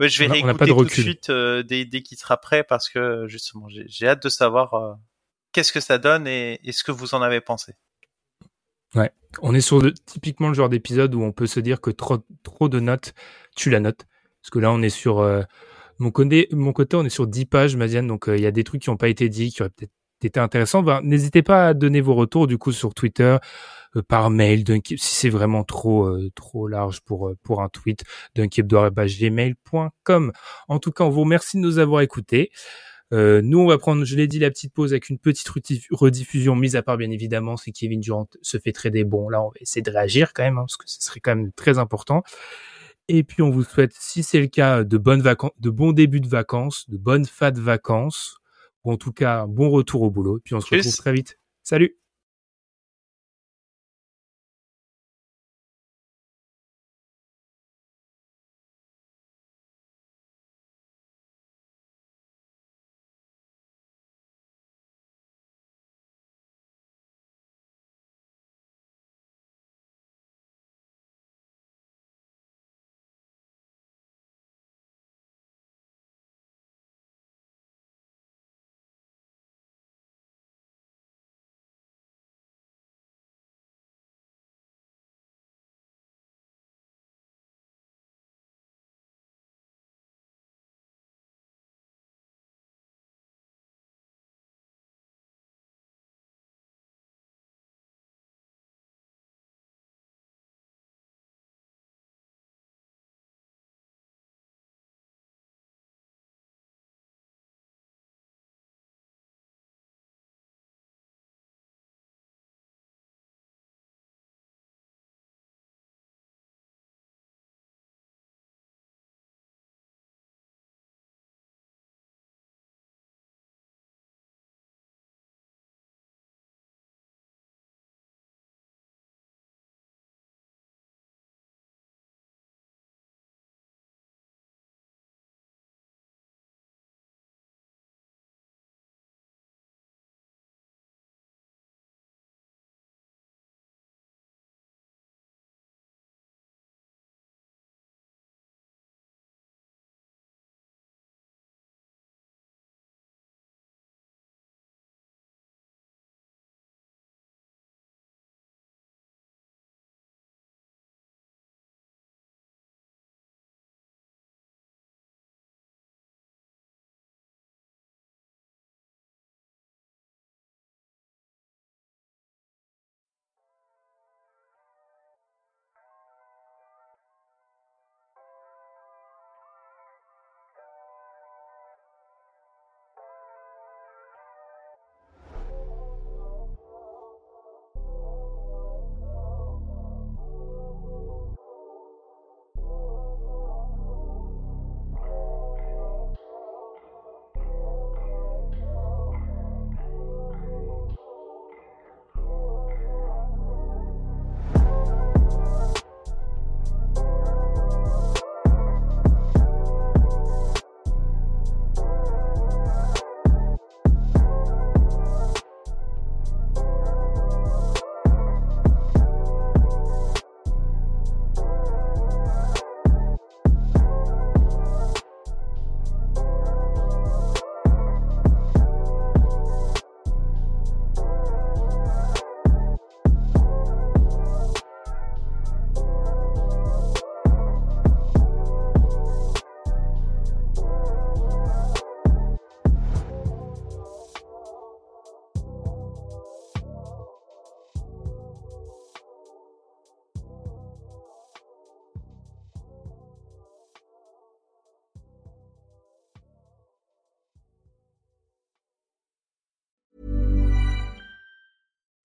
je vais réécouter tout de suite dès, dès qu'il sera prêt parce que justement j'ai hâte de savoir qu'est-ce que ça donne et, ce que vous en avez pensé? Ouais, on est sur typiquement le genre d'épisode où on peut se dire que trop, trop de notes tu la note. Parce que là, on est sur euh, mon, côté, on est sur 10 pages, Madiane, donc euh, il y a des trucs qui n'ont pas été dits, qui auraient peut-être été intéressants. Ben, N'hésitez pas à donner vos retours du coup sur Twitter, euh, par mail, si c'est vraiment trop trop large pour pour un tweet, gmail.com. En tout cas, on vous remercie de nous avoir écoutés. Euh, nous, on va prendre, je l'ai dit, la petite pause avec une petite rediffusion, mise à part bien évidemment si Kevin Durant se fait trader. Bon, là, on va essayer de réagir quand même, hein, parce que ce serait quand même très important. Et puis, on vous souhaite, si c'est le cas, de bonnes vacances, de bons débuts de vacances, de bonnes fat vacances, ou en tout cas, un bon retour au boulot. Puis on se retrouve très vite. Salut!